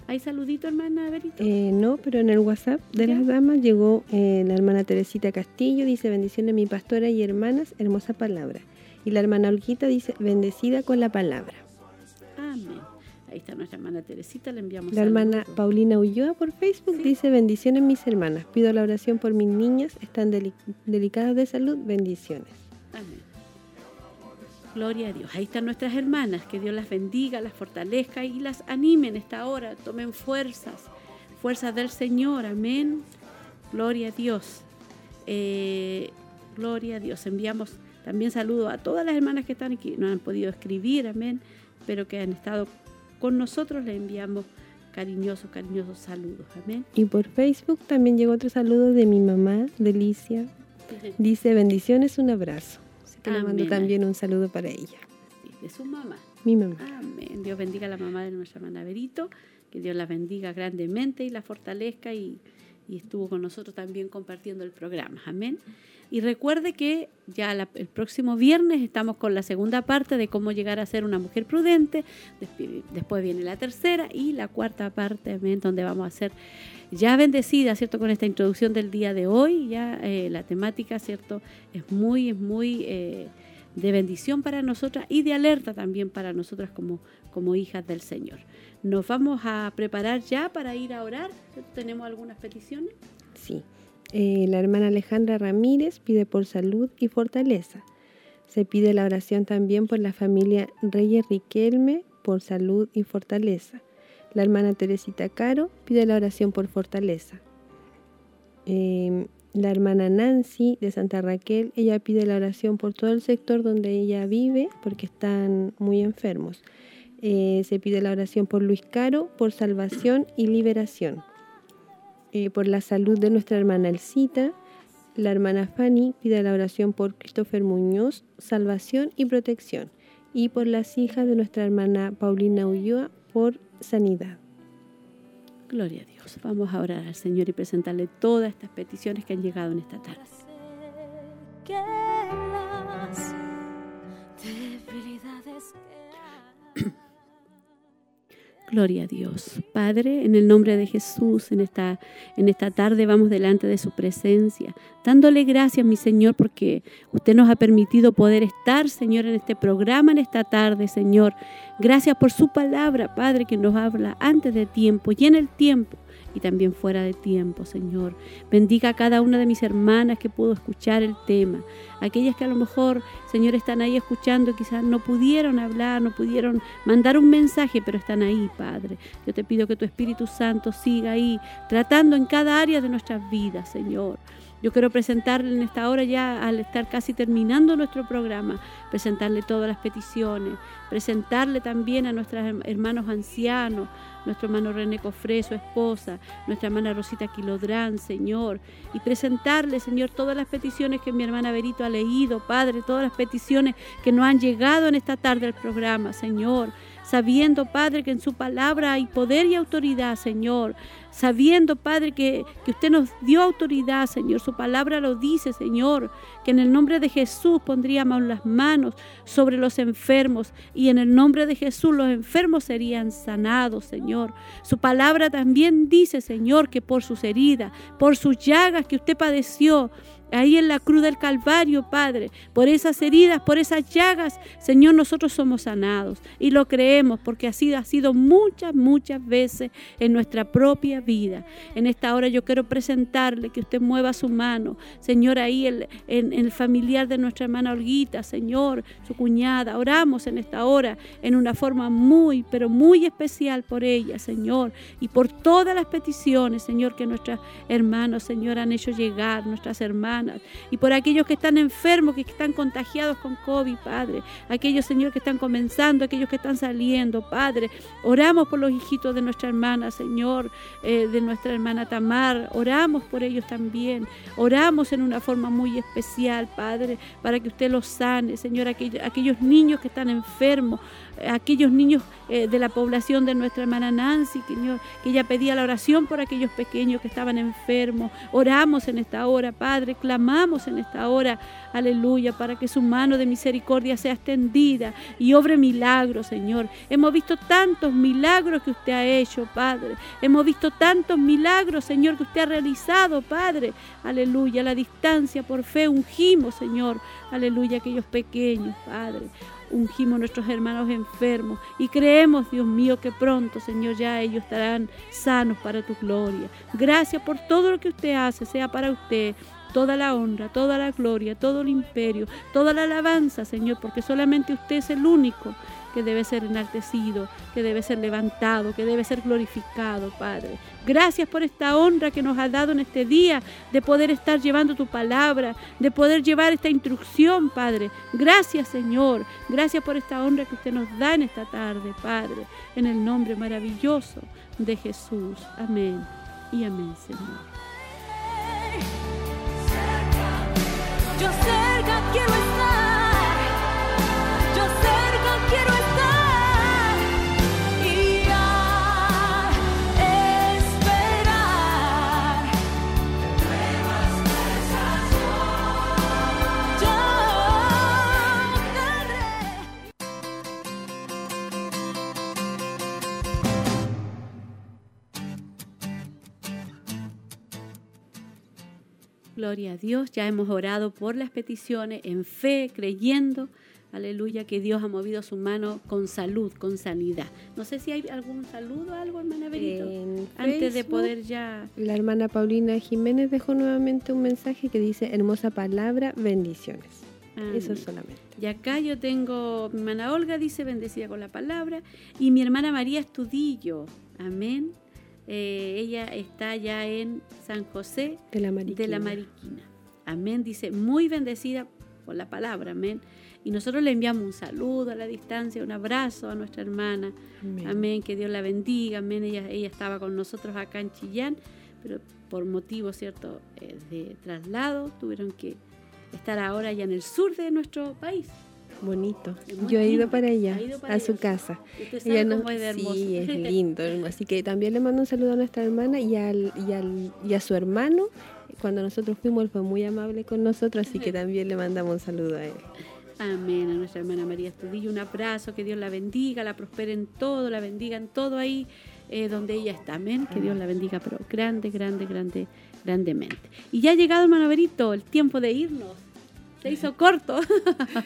¿Hay saludito, hermana Berito? Eh, no, pero en el WhatsApp de las damas llegó eh, la hermana Teresita Castillo, dice, bendiciones mi pastora y hermanas, hermosa palabra. Y la hermana Olguita dice, bendecida con la palabra. Amén. Ahí está nuestra hermana Teresita, le enviamos La hermana Paulina Ulloa por Facebook dice, bendiciones mis hermanas, pido la oración por mis niñas, están delicadas de salud, bendiciones. Amén. Gloria a Dios. Ahí están nuestras hermanas. Que Dios las bendiga, las fortalezca y las anime en esta hora. Tomen fuerzas, fuerzas del Señor. Amén. Gloria a Dios. Eh, gloria a Dios. Enviamos también saludos a todas las hermanas que están aquí, no han podido escribir, amén, pero que han estado con nosotros. Les enviamos cariñosos, cariñosos saludos. Amén. Y por Facebook también llegó otro saludo de mi mamá, Delicia. Dice bendiciones, un abrazo le mando también un saludo para ella. de su mamá. Mi mamá. Amén. Dios bendiga a la mamá de nuestra hermana Berito, que Dios la bendiga grandemente y la fortalezca y, estuvo con nosotros también compartiendo el programa. Amén. Y recuerde que ya el próximo viernes estamos con la segunda parte de cómo llegar a ser una mujer prudente. Después viene la tercera y la cuarta parte, amén, donde vamos a ser ya bendecida, ¿cierto? Con esta introducción del día de hoy, ya eh, la temática, ¿cierto? Es muy, es muy eh, de bendición para nosotras y de alerta también para nosotras como, como hijas del Señor. Nos vamos a preparar ya para ir a orar. ¿Tenemos algunas peticiones? Sí. Eh, la hermana Alejandra Ramírez pide por salud y fortaleza. Se pide la oración también por la familia Reyes Riquelme por salud y fortaleza. La hermana Teresita Caro pide la oración por fortaleza. Em, la hermana Nancy de Santa Raquel, ella pide la oración por todo el sector donde ella vive porque están muy enfermos. Eh, se pide la oración por Luis Caro, por salvación y liberación. Eh, por la salud de nuestra hermana Elcita, La hermana Fanny pide la oración por Christopher Muñoz, salvación y protección, y por las hijas de nuestra hermana Paulina Ulloa por sanidad. Gloria a Dios. Vamos a orar al Señor y presentarle todas estas peticiones que han llegado en esta tarde. Gloria a Dios. Padre, en el nombre de Jesús, en esta, en esta tarde vamos delante de su presencia, dándole gracias, mi Señor, porque usted nos ha permitido poder estar, Señor, en este programa, en esta tarde, Señor. Gracias por su palabra, Padre, que nos habla antes de tiempo y en el tiempo y también fuera de tiempo, Señor. Bendiga a cada una de mis hermanas que pudo escuchar el tema. Aquellas que a lo mejor, Señor, están ahí escuchando, quizás no pudieron hablar, no pudieron mandar un mensaje, pero están ahí, Padre. Yo te pido que tu Espíritu Santo siga ahí, tratando en cada área de nuestras vidas, Señor. Yo quiero presentarle en esta hora ya, al estar casi terminando nuestro programa, presentarle todas las peticiones, presentarle también a nuestros hermanos ancianos, nuestro hermano René Cofré, su esposa, nuestra hermana Rosita Quilodrán, Señor, y presentarle, Señor, todas las peticiones que mi hermana Berito ha leído, Padre, todas las peticiones que nos han llegado en esta tarde al programa, Señor sabiendo, Padre, que en su palabra hay poder y autoridad, Señor. Sabiendo, Padre, que, que, usted nos dio autoridad, Señor. Su palabra lo dice, Señor, que en el nombre de Jesús pondríamos las manos sobre los enfermos y en el nombre de Jesús los enfermos serían sanados, Señor. Su palabra también dice, Señor, que por sus heridas, por sus llagas que usted padeció, ahí en la cruz del Calvario, Padre, por esas heridas, por esas llagas, Señor, nosotros somos sanados y lo creemos porque así ha sido muchas, muchas veces en nuestra propia vida. En esta hora yo quiero presentarle que usted mueva su mano, Señor, ahí en el familiar de nuestra hermana Olguita, Señor, su cuñada. Oramos en esta hora en una forma muy, pero muy especial por ella, Señor, y por todas las peticiones, Señor, que nuestros hermanos, Señor, han hecho llegar, nuestras hermanas y por aquellos que están enfermos, que están contagiados con COVID, Padre. Aquellos, Señor, que están comenzando, aquellos que están saliendo, Padre. Oramos por los hijitos de nuestra hermana, Señor, eh, de nuestra hermana Tamar. Oramos por ellos también. Oramos en una forma muy especial, Padre, para que usted los sane, Señor, aquellos, aquellos niños que están enfermos aquellos niños eh, de la población de nuestra hermana Nancy, Señor, que ella pedía la oración por aquellos pequeños que estaban enfermos. Oramos en esta hora, Padre, clamamos en esta hora, aleluya, para que su mano de misericordia sea extendida y obre milagros, Señor. Hemos visto tantos milagros que usted ha hecho, Padre. Hemos visto tantos milagros, Señor, que usted ha realizado, Padre. Aleluya, la distancia por fe ungimos, Señor. Aleluya, aquellos pequeños, Padre ungimos nuestros hermanos enfermos y creemos, Dios mío, que pronto, Señor, ya ellos estarán sanos para tu gloria. Gracias por todo lo que usted hace, sea para usted toda la honra, toda la gloria, todo el imperio, toda la alabanza, Señor, porque solamente usted es el único que debe ser enaltecido, que debe ser levantado, que debe ser glorificado, Padre. Gracias por esta honra que nos ha dado en este día de poder estar llevando tu palabra, de poder llevar esta instrucción, Padre. Gracias, Señor. Gracias por esta honra que usted nos da en esta tarde, Padre. En el nombre maravilloso de Jesús. Amén y amén, Señor. Yo cerca quiero estar. Gloria a Dios, ya hemos orado por las peticiones en fe, creyendo, aleluya, que Dios ha movido su mano con salud, con sanidad. No sé si hay algún saludo, algo, hermana Berito, En antes de poder ya... La hermana Paulina Jiménez dejó nuevamente un mensaje que dice, hermosa palabra, bendiciones. Eso solamente. Y acá yo tengo, mi hermana Olga dice, bendecida con la palabra, y mi hermana María Estudillo, amén. Eh, ella está ya en San José De la Mariquina. de la Mariquina. Amén. Dice, muy bendecida por la palabra, amén. Y nosotros le enviamos un saludo a la distancia, un abrazo a nuestra hermana. Amén. Amén, que Dios la bendiga, amén. Ella, ella estaba con nosotros acá en Chillán, pero por motivos, ¿cierto?, eh, de traslado, tuvieron que estar ahora ya en el sur de nuestro país. Bonito. Yo he ido para allá, Ha ido para a su casa. Ella no- de sí, es lindo. Así que también le mando un saludo a nuestra hermana y, al, y, al, y a su hermano. Cuando nosotros fuimos, él fue muy amable con nosotros, así que también le mandamos un saludo a él. Amén. A nuestra hermana María Estudillo un abrazo, que Dios la bendiga, la prospere en todo, la bendiga en todo ahí eh, donde ella está. Amén. Que Dios la bendiga, pero grande, grande, grande, grandemente. Y ya ha llegado, hermano Berito, el tiempo de irnos. Se hizo corto.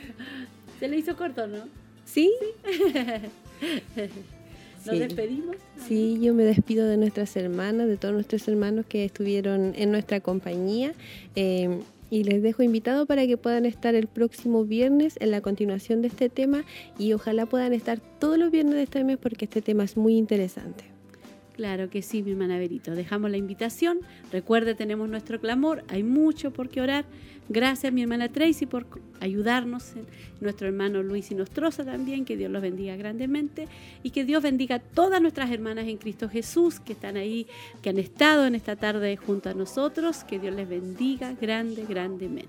Se le hizo corto, ¿no? ¿Sí? Nos Sí. despedimos. Sí, yo me despido de nuestras hermanas, de todos nuestros hermanos que estuvieron en nuestra compañía eh, y les dejo invitado para que puedan estar el próximo viernes en la continuación de este tema y ojalá puedan estar todos los viernes de este mes porque este tema es muy interesante. Claro que sí, mi hermana Berito. Dejamos la invitación. Recuerde, tenemos nuestro clamor. Hay mucho por qué orar. Gracias, mi hermana Tracy, por ayudarnos. Nuestro hermano Luis y Nostroza también. Que Dios los bendiga grandemente. Y que Dios bendiga a todas nuestras hermanas en Cristo Jesús que están ahí, que han estado en esta tarde junto a nosotros. Que Dios les bendiga grande, grandemente.